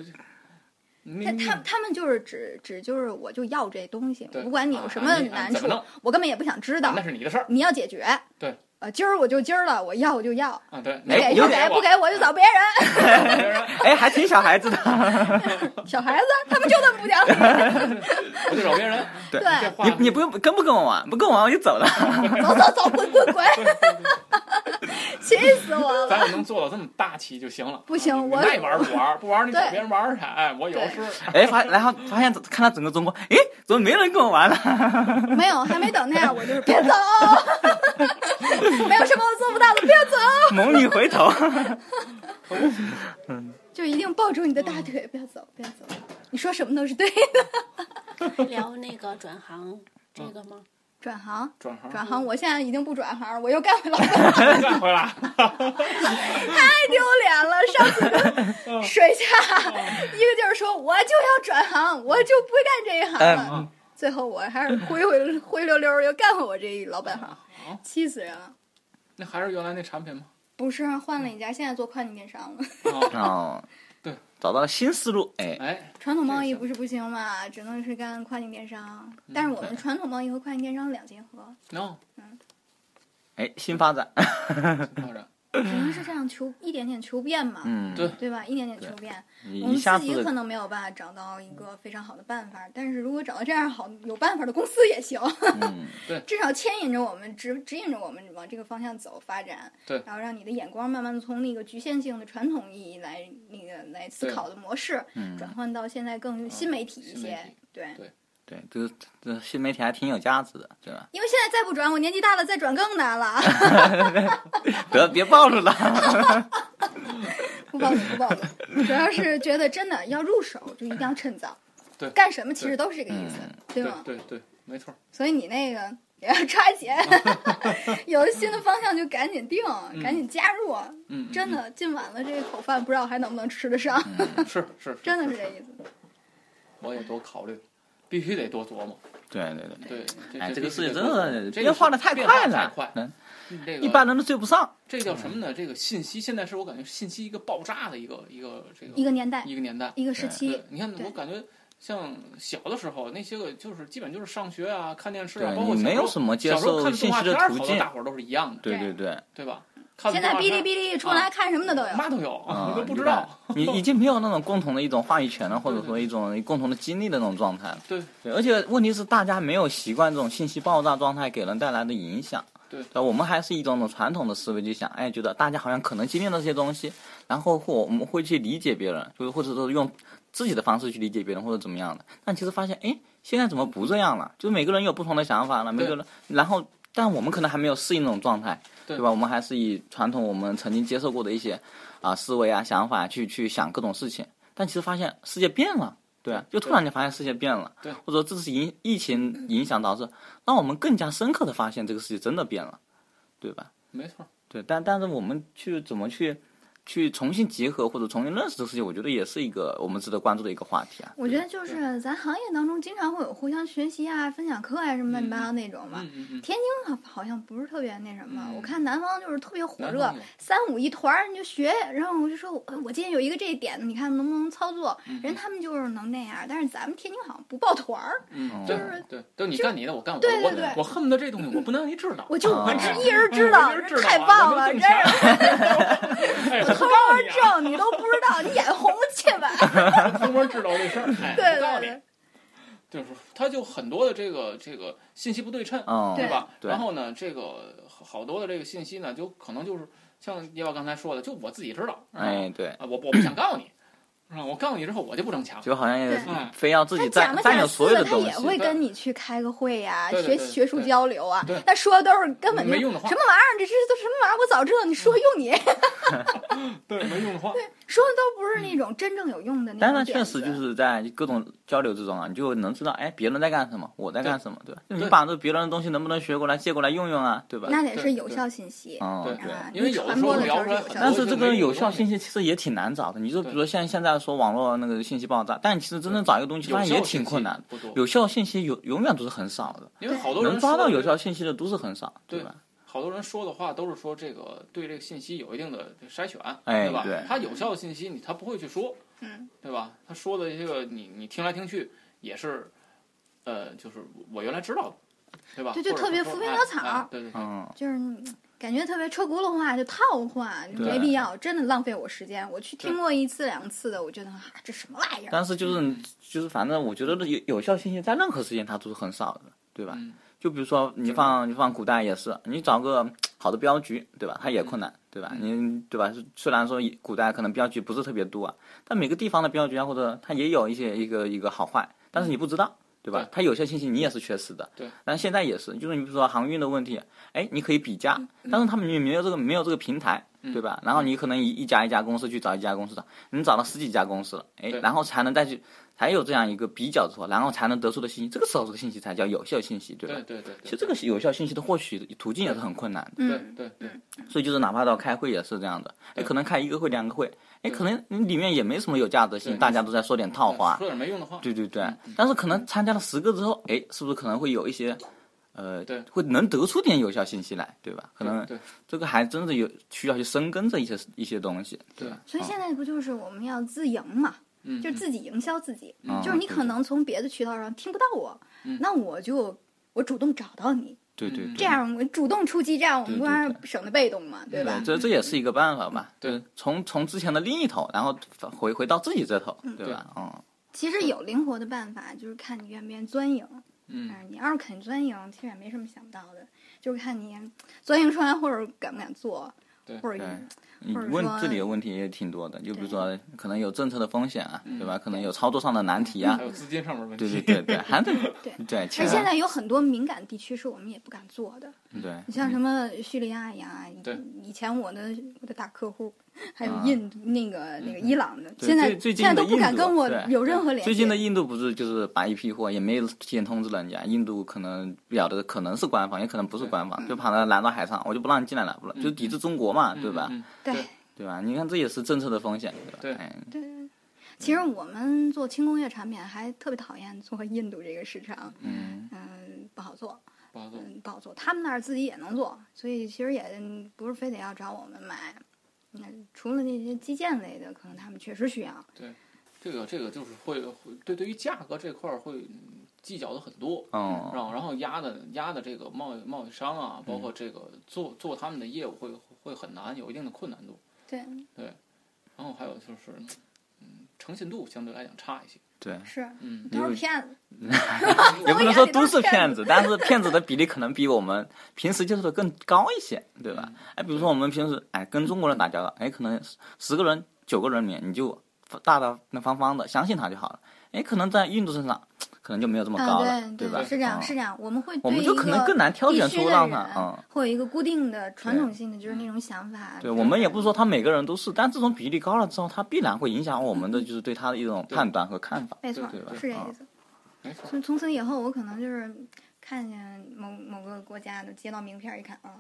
Speaker 5: 你
Speaker 4: 他他他们就是只只就是我就要这东西，
Speaker 5: 对
Speaker 4: 不管你有什么难处我根本也不想知道
Speaker 5: 那。是你的事儿
Speaker 4: 你要解决，
Speaker 5: 对，
Speaker 4: 呃，今儿我就今儿了，我要我就要，
Speaker 5: 啊。对，
Speaker 4: 给就给，不给我就找别人。
Speaker 3: 哎，还挺小孩子的。
Speaker 4: 小孩子他们就这么不讲理，
Speaker 5: 我就找别人。
Speaker 3: 对你你不用跟不跟我玩？不跟我玩我就走了。
Speaker 4: 走走走，滚滚滚，气死我了！
Speaker 5: 咱也能做到这么大气就行了。
Speaker 4: 不行我
Speaker 5: 爱玩不玩，不玩你找别人玩去。哎，我有
Speaker 4: 对
Speaker 5: 事。
Speaker 3: 哎，发然后发现看到整个中国，哎，怎么没人跟我玩了？
Speaker 4: 没有，还没等那样，我就是别走，没有什么我做不到的，别走，
Speaker 3: 猛女回头。
Speaker 4: 就一定抱住你的大腿，不要走，不要走。你说什么都是对的。
Speaker 2: 聊那个转行这个吗？
Speaker 4: 转行，
Speaker 5: 转行
Speaker 4: 转行，我现在已经不转行了，我又干回老本行，
Speaker 5: 干回来。
Speaker 4: 太丢脸了。上次跟水下一个劲儿说，我就要转行，我就不干这一行了。
Speaker 3: 嗯，
Speaker 4: 最后我还是灰灰灰溜溜又干回我这一老本行，气死人了。
Speaker 5: 那还是原来那产品吗？
Speaker 4: 不是换了一家，现在做跨境电商了。
Speaker 5: 哦，
Speaker 3: 哦，
Speaker 5: 对，
Speaker 3: 找到了新思路。哎，
Speaker 5: 哎，
Speaker 4: 传统贸易不是不行嘛，只能是干跨境电商。但是我们传统贸易和跨境电商两结合
Speaker 5: ，no，
Speaker 3: 哎，新发展。
Speaker 4: 能是这样求一点点求变嘛，
Speaker 3: 嗯，
Speaker 5: 对。
Speaker 4: 对吧？一点点求变。我们自己可能没有办法找到一个非常好的办法，但是如果找到这样好有办法的公司也行，
Speaker 3: 嗯，
Speaker 4: 至少牵引着我们，指指引着我们往这个方向走发展。
Speaker 5: 对。
Speaker 4: 然后让你的眼光慢慢的从那个局限性的传统意义来那个来思考的模式，
Speaker 3: 嗯。
Speaker 4: 转换到现在更新媒体一些对
Speaker 5: 对，
Speaker 3: 这个这新媒体还挺有价值的，对吧？
Speaker 4: 因为现在再不转，我年纪大了，再转更难了。
Speaker 3: 得别暴露了。
Speaker 4: 不暴露，不暴露，主要是觉得真的要入手就一定要趁早。
Speaker 5: 对
Speaker 4: 干什么其实都是这个意思，对
Speaker 5: 对
Speaker 4: 吗？
Speaker 5: 对对，没错。
Speaker 4: 所以你那个也要抓紧，有了新的方向就赶紧定，赶紧加入。
Speaker 5: 嗯，
Speaker 4: 真的，进晚了这口饭不知道还能不能吃得上，
Speaker 5: 是，是
Speaker 4: 真的是这意思。
Speaker 5: 我也多考虑，必须得多琢磨。
Speaker 3: 对对对，
Speaker 5: 对，
Speaker 3: 哎，这个
Speaker 5: 必须得
Speaker 3: 事情真的变化的太
Speaker 5: 变化
Speaker 3: 快了，
Speaker 5: 太快。
Speaker 3: 嗯，
Speaker 5: 这个
Speaker 3: 一般人都追不上。
Speaker 5: 这叫什么呢？这个信息现在是我感觉信息一个爆炸的一个一个这个
Speaker 4: 一个年代，
Speaker 5: 一个年代。
Speaker 4: 一个时期
Speaker 5: 对，，你看，我感觉像小的时候那些个就是基本就是上学啊、看电视啊，包
Speaker 3: 括没
Speaker 5: 括小时候
Speaker 3: 有什么接
Speaker 5: 小时候
Speaker 3: 受
Speaker 5: 看动画
Speaker 3: 信息的
Speaker 5: 片儿好多
Speaker 3: 途径
Speaker 5: 大伙儿都是一样的，
Speaker 3: 对对对，
Speaker 5: 对吧？看
Speaker 4: 现在哔哩哔
Speaker 5: 哩
Speaker 4: 出来看什么的都有。
Speaker 5: 嘛都有，
Speaker 3: 啊
Speaker 5: 我都不知道。
Speaker 3: 你已经没有那种共同的一种话语权了，或者说一种共同的经历的那种状态了。
Speaker 5: 对
Speaker 3: 对，而且问题是大家没有习惯这种信息爆炸状态给人带来的影响。
Speaker 5: 对
Speaker 3: 吧我们还是一种种传统的思维去想，哎，觉得大家好像可能经历了这些东西，然后或我们会去理解别人，就是或者说用自己的方式去理解别人或者怎么样的。但其实发现，哎，现在怎么不这样了？就是每个人有不同的想法了，每个人，然后但我们可能还没有适应那种状态，
Speaker 5: 对
Speaker 3: 吧？我们还是以传统我们曾经接受过的一些啊思维啊想法去去想各种事情，但其实发现世界变了。对啊，就突然间发现世界变了，
Speaker 5: 对
Speaker 3: 或者说这是疫疫情影响导致，让我们更加深刻的发现这个世界真的变了，对吧？
Speaker 5: 没错，
Speaker 3: 对，但但是我们去怎么去去重新结合或者重新认识这个世界，我觉得也是一个我们值得关注的一个话题啊。
Speaker 4: 我觉得就是咱行业当中经常会有互相学习啊、分享课啊什么乱七八糟那种嘛。
Speaker 5: 嗯嗯嗯，
Speaker 4: 天津好好像不是特别那什么，
Speaker 5: 嗯
Speaker 4: 我看南方就是特别火热三五一团儿你就学，然后我就说我我今天有一个这一点子，你看能不能操作？
Speaker 5: 嗯
Speaker 4: 人他们就是能那样，但是咱们天津好像不抱团儿，就是
Speaker 5: 对，就你干你的，我干我的，我
Speaker 4: 对对对
Speaker 5: 我恨不得这东西我不能让你知道，
Speaker 4: 我就我知
Speaker 5: 一人知道
Speaker 4: 太棒了，真是 偷
Speaker 5: 不告诉你啊，
Speaker 4: 着挣你都不知道，你眼红去吧？
Speaker 5: 偷摸知道这事儿，哎，
Speaker 4: 对
Speaker 5: 不告诉你
Speaker 4: 对对，
Speaker 5: 就是他就很多的这个这个信息不对称，
Speaker 3: 嗯，
Speaker 4: 对
Speaker 5: 吧？
Speaker 3: 对
Speaker 5: 然后呢，这个好好多的这个信息呢，就可能就是像叶宝刚才说的，就我自己知道，
Speaker 3: 哎，对，
Speaker 5: 啊，我我不想告诉你，是吧？我告诉你之后，我就不争强，
Speaker 3: 就好像也
Speaker 5: 嗯
Speaker 3: 非要自己占占有所有
Speaker 4: 式的，
Speaker 3: 东西。
Speaker 4: 也会跟你去开个会呀，学学术交流啊
Speaker 5: 对。
Speaker 4: 他说的都是根本就
Speaker 5: 没用的话
Speaker 4: 什么玩意儿？这这都什么玩意儿？我早知道你说用你，
Speaker 5: 对，没用的话，对
Speaker 4: 说的都不是那种真正有用的那种
Speaker 3: 但是。确实就是在各种交流之中啊，你就能知道，哎，别人在干什么，我在干什么，对吧？你把这别人的东西能不能学过来、借过来用用啊，对吧？
Speaker 4: 那得是有效信息。
Speaker 3: 嗯，
Speaker 5: 对
Speaker 3: 对。
Speaker 4: 啊，
Speaker 5: 因为有的时候聊出来
Speaker 3: 但是这个有效信息其实也挺难找的。你就比如说像现在说网络那个信息爆炸，但其实真正找一个东西发现也挺困难的。有效信息永永远都是很少的，
Speaker 5: 因为好多人
Speaker 3: 能抓到有效信息的都是很少，
Speaker 5: 对
Speaker 3: 吧？
Speaker 5: 好多人说的话都是说这个对这个信息有一定的筛选，
Speaker 3: 哎
Speaker 5: 对吧？
Speaker 3: 对
Speaker 5: 他有效的信息你他不会去说，
Speaker 4: 嗯，
Speaker 5: 对吧？他说的这个你你听来听去也是，呃，就是我原来知道的，对吧？
Speaker 4: 对就
Speaker 5: 或者说
Speaker 4: 特别浮皮
Speaker 5: 哎
Speaker 4: 潦草
Speaker 5: 哎对对对，
Speaker 3: 嗯，
Speaker 4: 就是嗯感觉特别车轱辘话，就套话，没必要，真的浪费我时间。我去听过一次两次的，我觉得啊，这什么玩意儿？
Speaker 3: 但是就是就是反正我觉得有有效信息在任何时间它都是很少的，对吧？
Speaker 5: 嗯
Speaker 3: 就比如说你放你放古代也是，你找个好的镖局，对吧？它也困难，对吧？你对吧？虽然说古代可能镖局不是特别多啊，但每个地方的镖局啊，或者它也有一些一个一个好坏，但是你不知道。对吧？它有些信息你也是缺失的，
Speaker 5: 对。
Speaker 3: 但是现在也是，就是你比如说航运的问题，哎，你可以比价，但是他们没没有这个没有这个平台，对吧？然后你可能一一家一家公司去找一家公司找，你找到十几家公司了，哎，然后才能再去才有这样一个比较之后，然后才能得出的信息，这个时候这个信息才叫有效信息，对吧？
Speaker 5: 对对对，
Speaker 3: 其实这个有效信息的获取途径也是很困难的，
Speaker 5: 对
Speaker 4: 嗯，
Speaker 5: 对对，
Speaker 3: 所以就是哪怕到开会也是这样的，哎，可能开一个会两个会，哎，可能你里面也没什么有价值性，
Speaker 5: 对
Speaker 3: 大家都在说点套话。
Speaker 5: 说，点没用的话，
Speaker 3: 对对对。
Speaker 5: 嗯，
Speaker 3: 但是可能参加了十个之后，哎，是不是可能会有一些，呃
Speaker 5: 对，
Speaker 3: 会能得出点有效信息来，对吧？可能
Speaker 5: 对
Speaker 3: 这个还真的有需要去深耕这一些一些东西，对吧？
Speaker 4: 所以现在不就是我们要自营嘛？
Speaker 5: 嗯，
Speaker 4: 就是自己营销自己，
Speaker 3: 嗯
Speaker 4: 就是你可能从别的渠道上听不到我，
Speaker 5: 嗯
Speaker 4: 那我就我主动找到你，
Speaker 5: 嗯
Speaker 3: 对对对
Speaker 4: 这样我主动出击，这样我们不然省得被动嘛，对吧
Speaker 3: 对，？这这也是一个办法吧？
Speaker 5: 对，
Speaker 3: 从从之前的另一头，然后回回到自己这头，对吧？嗯，
Speaker 4: 其实有灵活的办法，就是看你愿不愿意钻营。
Speaker 5: 嗯。
Speaker 4: 嗯，你要是肯钻营，其实也没什么想不到的，就是看你钻营出来，或者敢不敢做，
Speaker 5: 对
Speaker 4: 或者
Speaker 3: 对你
Speaker 4: 或者说
Speaker 3: 问自己的问题也挺多的，就比如说可能有政策的风险啊，
Speaker 5: 嗯
Speaker 3: 对吧？可能有操作上的难题啊
Speaker 5: 还，有资金上面问题，
Speaker 3: 对对对，还得
Speaker 4: 对
Speaker 3: 对，
Speaker 4: 而
Speaker 3: 钱
Speaker 4: 现在有很多敏感地区是我们也不敢做的，
Speaker 3: 对，
Speaker 4: 你像什么叙利亚呀，
Speaker 5: 对。
Speaker 4: 以前我的我的大客户，还有
Speaker 3: 啊
Speaker 4: 印度那个那个伊朗的，现在
Speaker 3: 最最近
Speaker 4: 现在都不敢跟我有任何联系。
Speaker 3: 最近的印度不是就是把一批货也没提前通知人家，印度可能表的可能是官方，也可能不是官方，就把它拦到海上，我就不让你进来了，不了，就抵制中国嘛，对吧？
Speaker 5: 嗯，
Speaker 4: 对
Speaker 5: 对
Speaker 3: 对吧？你看这也是政策的风险，对吧？
Speaker 5: 对
Speaker 3: 哎
Speaker 4: 对，其实我们做轻工业产品还特别讨厌做印度这个市场，
Speaker 3: 嗯，
Speaker 4: 嗯，不好做，
Speaker 5: 不好做，
Speaker 4: 嗯，不好做。他们那儿自己也能做，所以其实也嗯不是非得要找我们买。那除了那些基建类的，可能他们确实需要。
Speaker 5: 对这个这个就是会会对对于价格这块儿会嗯计较的很多，
Speaker 3: 哦，
Speaker 5: 然后然后压的压的这个贸易贸易商啊，包
Speaker 3: 嗯
Speaker 5: 括这个做做他们的业务会会很难，有一定的困难度。
Speaker 4: 对，
Speaker 5: 然后还有就是，嗯，诚信度相对来讲差一些。
Speaker 3: 对，
Speaker 4: 是
Speaker 5: 嗯，
Speaker 4: 都是骗子。
Speaker 3: 也不能说都是
Speaker 4: 是
Speaker 3: 骗子，但是骗子的比例可能比我们平时接触的更高一些，对吧？哎，比如说我们平时哎跟中国人打交道，哎，可能十个人九个人里面你就大大方方的相信他就好了，哎，可能在印度身上可能就没有这么高了，
Speaker 4: 啊，对
Speaker 3: 吧？
Speaker 4: 是这样，
Speaker 3: 嗯
Speaker 4: 是这样。我们会
Speaker 3: 我们就可能更难挑选出让他
Speaker 4: 人
Speaker 3: 嗯
Speaker 4: 会有一个固定的传统性的，就是那种想法。
Speaker 3: 对我们也不是说他每个人都是，但这种比例高了之后，他必然会影响我们的就是对他的一种判断和看法。
Speaker 4: 没错
Speaker 3: 对吧，
Speaker 4: 是这意思。
Speaker 5: 没错。
Speaker 4: 从从此以后，我可能就是看见某某个国家的接到名片，一看啊，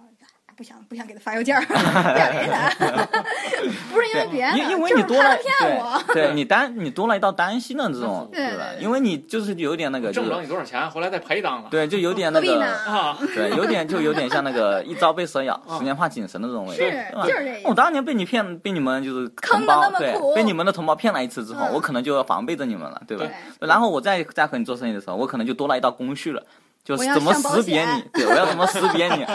Speaker 4: 不想不想给他发邮件儿，不想给他，不是因为别的，
Speaker 3: 因因为
Speaker 4: 就是怕
Speaker 3: 你多了
Speaker 4: 他骗我。
Speaker 3: 对，你担你多了一道担心的这种，
Speaker 4: 对
Speaker 3: 吧因为你就是有点那个，就
Speaker 5: 挣不着你多少钱，回来再赔当了。
Speaker 3: 对，就有点那个，
Speaker 5: 啊，
Speaker 3: 对，有点就有点像那个一朝被蛇咬，十年怕井绳的这种味道。
Speaker 4: 是就是
Speaker 3: 我当年被你骗，被你们就是
Speaker 4: 坑
Speaker 3: 胞对
Speaker 4: 那么苦，
Speaker 3: 被你们的同胞骗了一次之后，
Speaker 4: 嗯
Speaker 3: 我可能就要防备着你们了，对吧？
Speaker 4: 对
Speaker 3: 然后我再再和你做生意的时候，我可能就多了一道工序了。就是
Speaker 4: 我要
Speaker 3: 怎么识别你，对我要怎么识别你，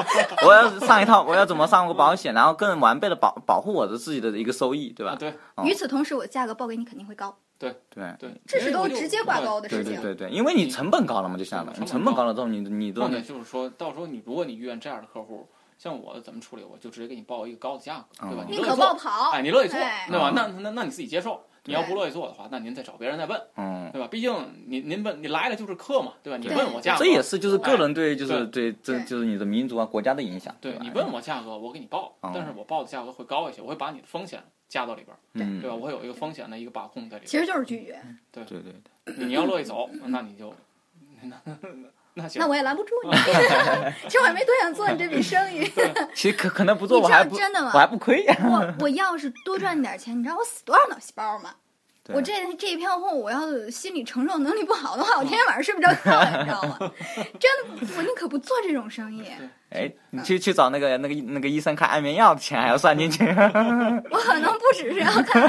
Speaker 3: 我要上一套，我要怎么上个保险，然后更完备的保保护我的自己的一个收益，对吧？
Speaker 5: 啊对
Speaker 3: 哦
Speaker 4: 与此同时，我价格报给你肯定会高，
Speaker 3: 对
Speaker 5: 对对，
Speaker 4: 这是都直接挂钩的
Speaker 3: 对
Speaker 4: 事情。
Speaker 3: 对对对，因为你成本高了嘛，就相当于
Speaker 5: 成本
Speaker 3: 你成本
Speaker 5: 高
Speaker 3: 高了之后，你你都
Speaker 5: 就是说到时候你如果你遇见这样的客户，像我怎么处理，我就直接给你报一个高的价格，对吧？
Speaker 4: 宁可报，跑，
Speaker 5: 哎，你乐意做，
Speaker 4: 哎
Speaker 5: 对吧？
Speaker 3: 嗯
Speaker 5: 那那那你自己接受。你要不乐意做的话，那您再找别人再问，
Speaker 3: 嗯，
Speaker 5: 对吧？毕竟您您问你来了就是客嘛，对吧？你问我价格，
Speaker 3: 这也是就是个人对就是
Speaker 5: 哎
Speaker 3: 对这就是你的民族啊国家的影响。吧
Speaker 5: 对你问我价格，我给你报，
Speaker 3: 嗯
Speaker 5: 但是我报的价格会高一些，我会把你的风险加到里边儿，
Speaker 3: 嗯，
Speaker 5: 对吧？我会有一个风险的一个把控在里
Speaker 4: 其
Speaker 5: 边
Speaker 4: 实就是拒绝，
Speaker 3: 对对对，
Speaker 5: 对。你要乐意走，那你就那那那行
Speaker 4: 那，我也拦不住你。其实我也没多想做你这笔生意。
Speaker 3: 其实可可能不做
Speaker 4: 你知道
Speaker 3: 我还不
Speaker 4: 真的吗
Speaker 3: 我还不亏。
Speaker 4: 我我要是多赚点钱，你知道我死多少脑细胞吗？我这这一票货，我要是心理承受能力不好的话，我天天晚上睡不着觉，你知道吗？真的，我宁可不做这种生意。
Speaker 3: 哎，你去去找那个那个那个医生开安眠药的钱还要算进去。
Speaker 4: 我可能不只是要看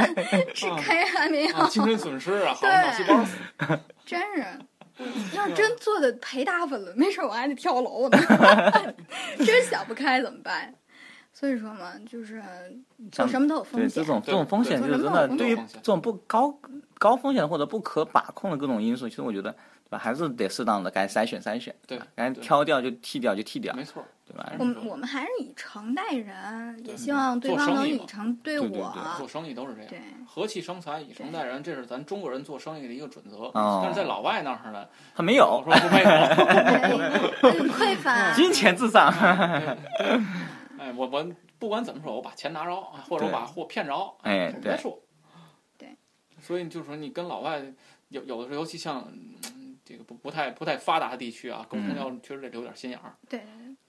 Speaker 4: 是开安眠
Speaker 5: 啊，
Speaker 4: 药，
Speaker 5: 精神损失啊，脑细胞死，
Speaker 4: 真是。要是真做的赔大发了，没准我还得跳楼呢。真想不开怎么办？所以说嘛，就是做什么都有风
Speaker 3: 对
Speaker 4: 险。
Speaker 3: 这种这种风险，就是真的，对于这种不高高风险或者不可把控的各种因素，其实我觉得，对吧？还是得适当的该筛选筛选，
Speaker 5: 对
Speaker 3: 吧该挑掉就剔掉就剔掉，
Speaker 5: 没错，
Speaker 3: 对吧？
Speaker 4: 我们我们还是以诚待人，也希望对方能以诚对我。
Speaker 5: 做生意都是这样。
Speaker 4: 对，
Speaker 5: 和气生财，以诚待人，这是咱中国人做生意的一个准则。
Speaker 3: 哦
Speaker 5: 但是在老外那儿呢，
Speaker 3: 他没有
Speaker 5: 我说不没有。
Speaker 4: 很匮 乏。
Speaker 3: 金钱至上，
Speaker 5: 哎，我我不管怎么说，我把钱拿着，或者我把货骗着，
Speaker 3: 哎对
Speaker 5: 别说。
Speaker 4: 对。
Speaker 5: 所以就是说，你跟老外有有的时候，尤其像嗯这个不不太不太发达的地区啊，沟通
Speaker 3: 嗯
Speaker 5: 要确实得留点心眼儿。
Speaker 4: 对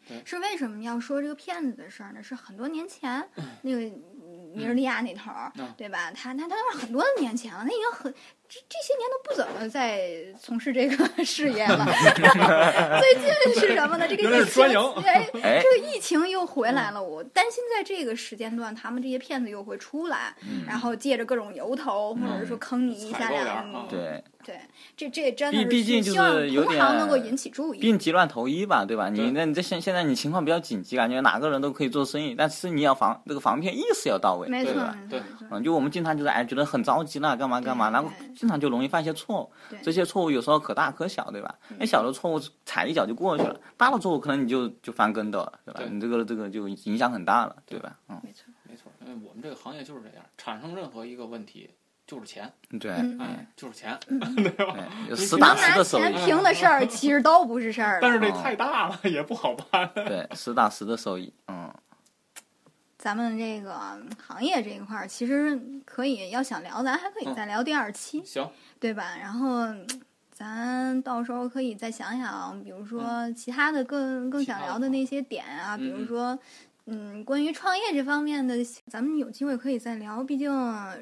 Speaker 5: 对
Speaker 4: 是为什么要说这个骗子的事儿呢？是很多年前
Speaker 5: 嗯
Speaker 4: 那个尼日利亚那头儿，
Speaker 5: 嗯
Speaker 4: 对吧？他他他都是很多年前了，他已经很这这些年都不怎么在从事这个 事业了。最近是什么呢？这个疫情哎，
Speaker 3: 哎，
Speaker 4: 这个疫情又回来了，我担心在这个时间段，他们这些骗子又会出来，
Speaker 3: 嗯
Speaker 4: 然后借着各种由头，或者是说坑你一下
Speaker 5: 采购点
Speaker 4: 呀
Speaker 5: 儿啊。
Speaker 3: 对，
Speaker 4: 对，这这真的是
Speaker 3: 毕毕竟就是有
Speaker 4: 同行能够引起注意。
Speaker 3: 病急乱投医吧，对吧？你那你这现现在你情况比较紧急，感觉哪个人都可以做生意，但是你要防这个防骗意识要到位，
Speaker 4: 没错，
Speaker 5: 对。
Speaker 3: 嗯，就我们经常就是哎觉得很着急了，干嘛干嘛，然后
Speaker 4: 对
Speaker 3: 经常就容易犯一些错误，这些错误有时候可大可小，对吧？那小的错误踩一脚就过去了，大的错误可能你就就翻跟斗了，对吧？
Speaker 5: 对
Speaker 3: 你这个这个就影响很大了，对吧？嗯，
Speaker 4: 没错，
Speaker 5: 没错，因为我们这个行业就是这样，产生任何一个问题就是钱，
Speaker 3: 对，
Speaker 4: 嗯
Speaker 5: 哎，就是钱。
Speaker 3: 对，吧实打实的手艺，
Speaker 4: 钱评的事儿，其实都不是事儿。
Speaker 5: 但是这太大了，也不好办。
Speaker 3: 对，实打实的收益，嗯，
Speaker 4: 咱们这个行业这一块儿，其实可以要想聊，咱还可以再聊第二期，
Speaker 5: 行，
Speaker 4: 对吧？然后咱到时候可以再想想，比如说其他的更更想聊的那些点啊，比如说。嗯，关于创业这方面的，咱们有机会可以再聊。毕竟，呃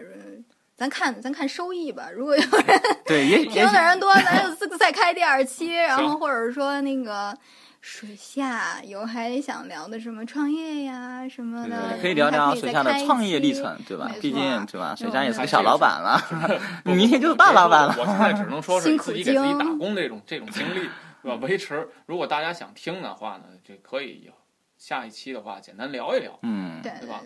Speaker 4: 咱看咱看收益吧。如果有人
Speaker 3: 对，也 也
Speaker 4: 评的人多，咱 就再再开第二期。然后或者说那个水下有还想聊的什么创业呀什么的，
Speaker 3: 可以聊聊水下的创业历程，对吧？毕竟对吧？水下也是个小老板了 你明天就是大老板了。
Speaker 5: 我现在只能说是
Speaker 4: 辛苦
Speaker 5: 自己给自己打工这种这种经历，对吧？维持。如果大家想听的话呢，就可以下一期的话简单聊一聊。
Speaker 3: 嗯，
Speaker 4: 对
Speaker 5: 对吧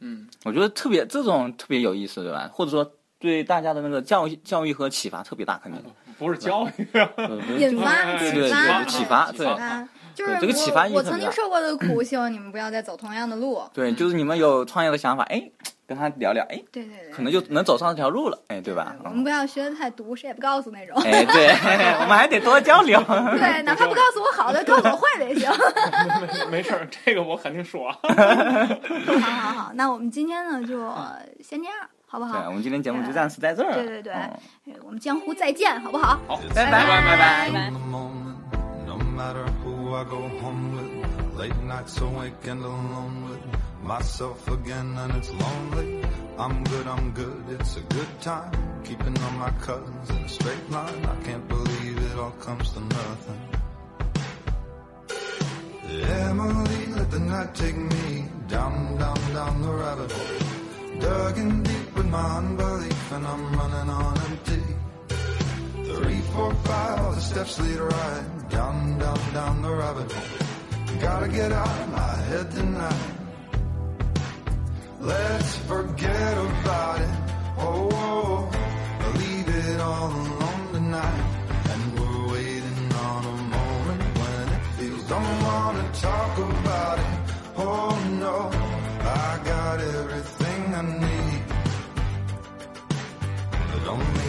Speaker 5: 嗯，
Speaker 3: 我觉得特别这种特别有意思，对吧？或者说对大家的那个教育教育和启发特别大，肯定。
Speaker 5: 不是教育，
Speaker 4: 引发
Speaker 5: 哎
Speaker 4: 启
Speaker 3: 对
Speaker 4: 发
Speaker 3: 对启发对
Speaker 4: 启发，就是
Speaker 3: 这个启发意义
Speaker 4: 我我曾经受过的苦，希望你们不要再走同样的路。
Speaker 3: 对，就是你们有创业的想法，哎，跟他聊聊，哎，
Speaker 4: 对对对，
Speaker 3: 可能就能走上这条路了，哎，对吧？嗯
Speaker 4: 我们不要学的太毒，谁也不告诉那种。
Speaker 3: 哎，对，我们还得多交流。
Speaker 4: 对，哪怕不告诉我好的，告诉我坏的也行。
Speaker 5: 没没事儿，这个我肯定说。
Speaker 4: 好好好，那我们今天呢就先这样，好不
Speaker 3: 对，
Speaker 4: 好
Speaker 3: 我？们今天节目就暂时在这儿。
Speaker 4: 对对对我们江湖再见，好不好？
Speaker 5: 好，
Speaker 3: 拜拜拜拜。
Speaker 6: I go home with, late nights awake and alone with myself again, and it's lonely. I'm good, I'm good, it's a good time. Keeping all my cousins in a straight line. I can't believe it all comes to nothing. Emily, let the night take me down, down, down the rabbit hole. Dug in deep with my unbelief, and I'm running on empty. Three, four, five, the steps lead right down, down, down the rabbit hole. Gotta get out of my head tonight. Let's forget about it. Oh, oh, oh. leave it all alone tonight. And we're waiting on a moment when it feels. Don't wanna talk about it. Oh no, I got everything I need. But don't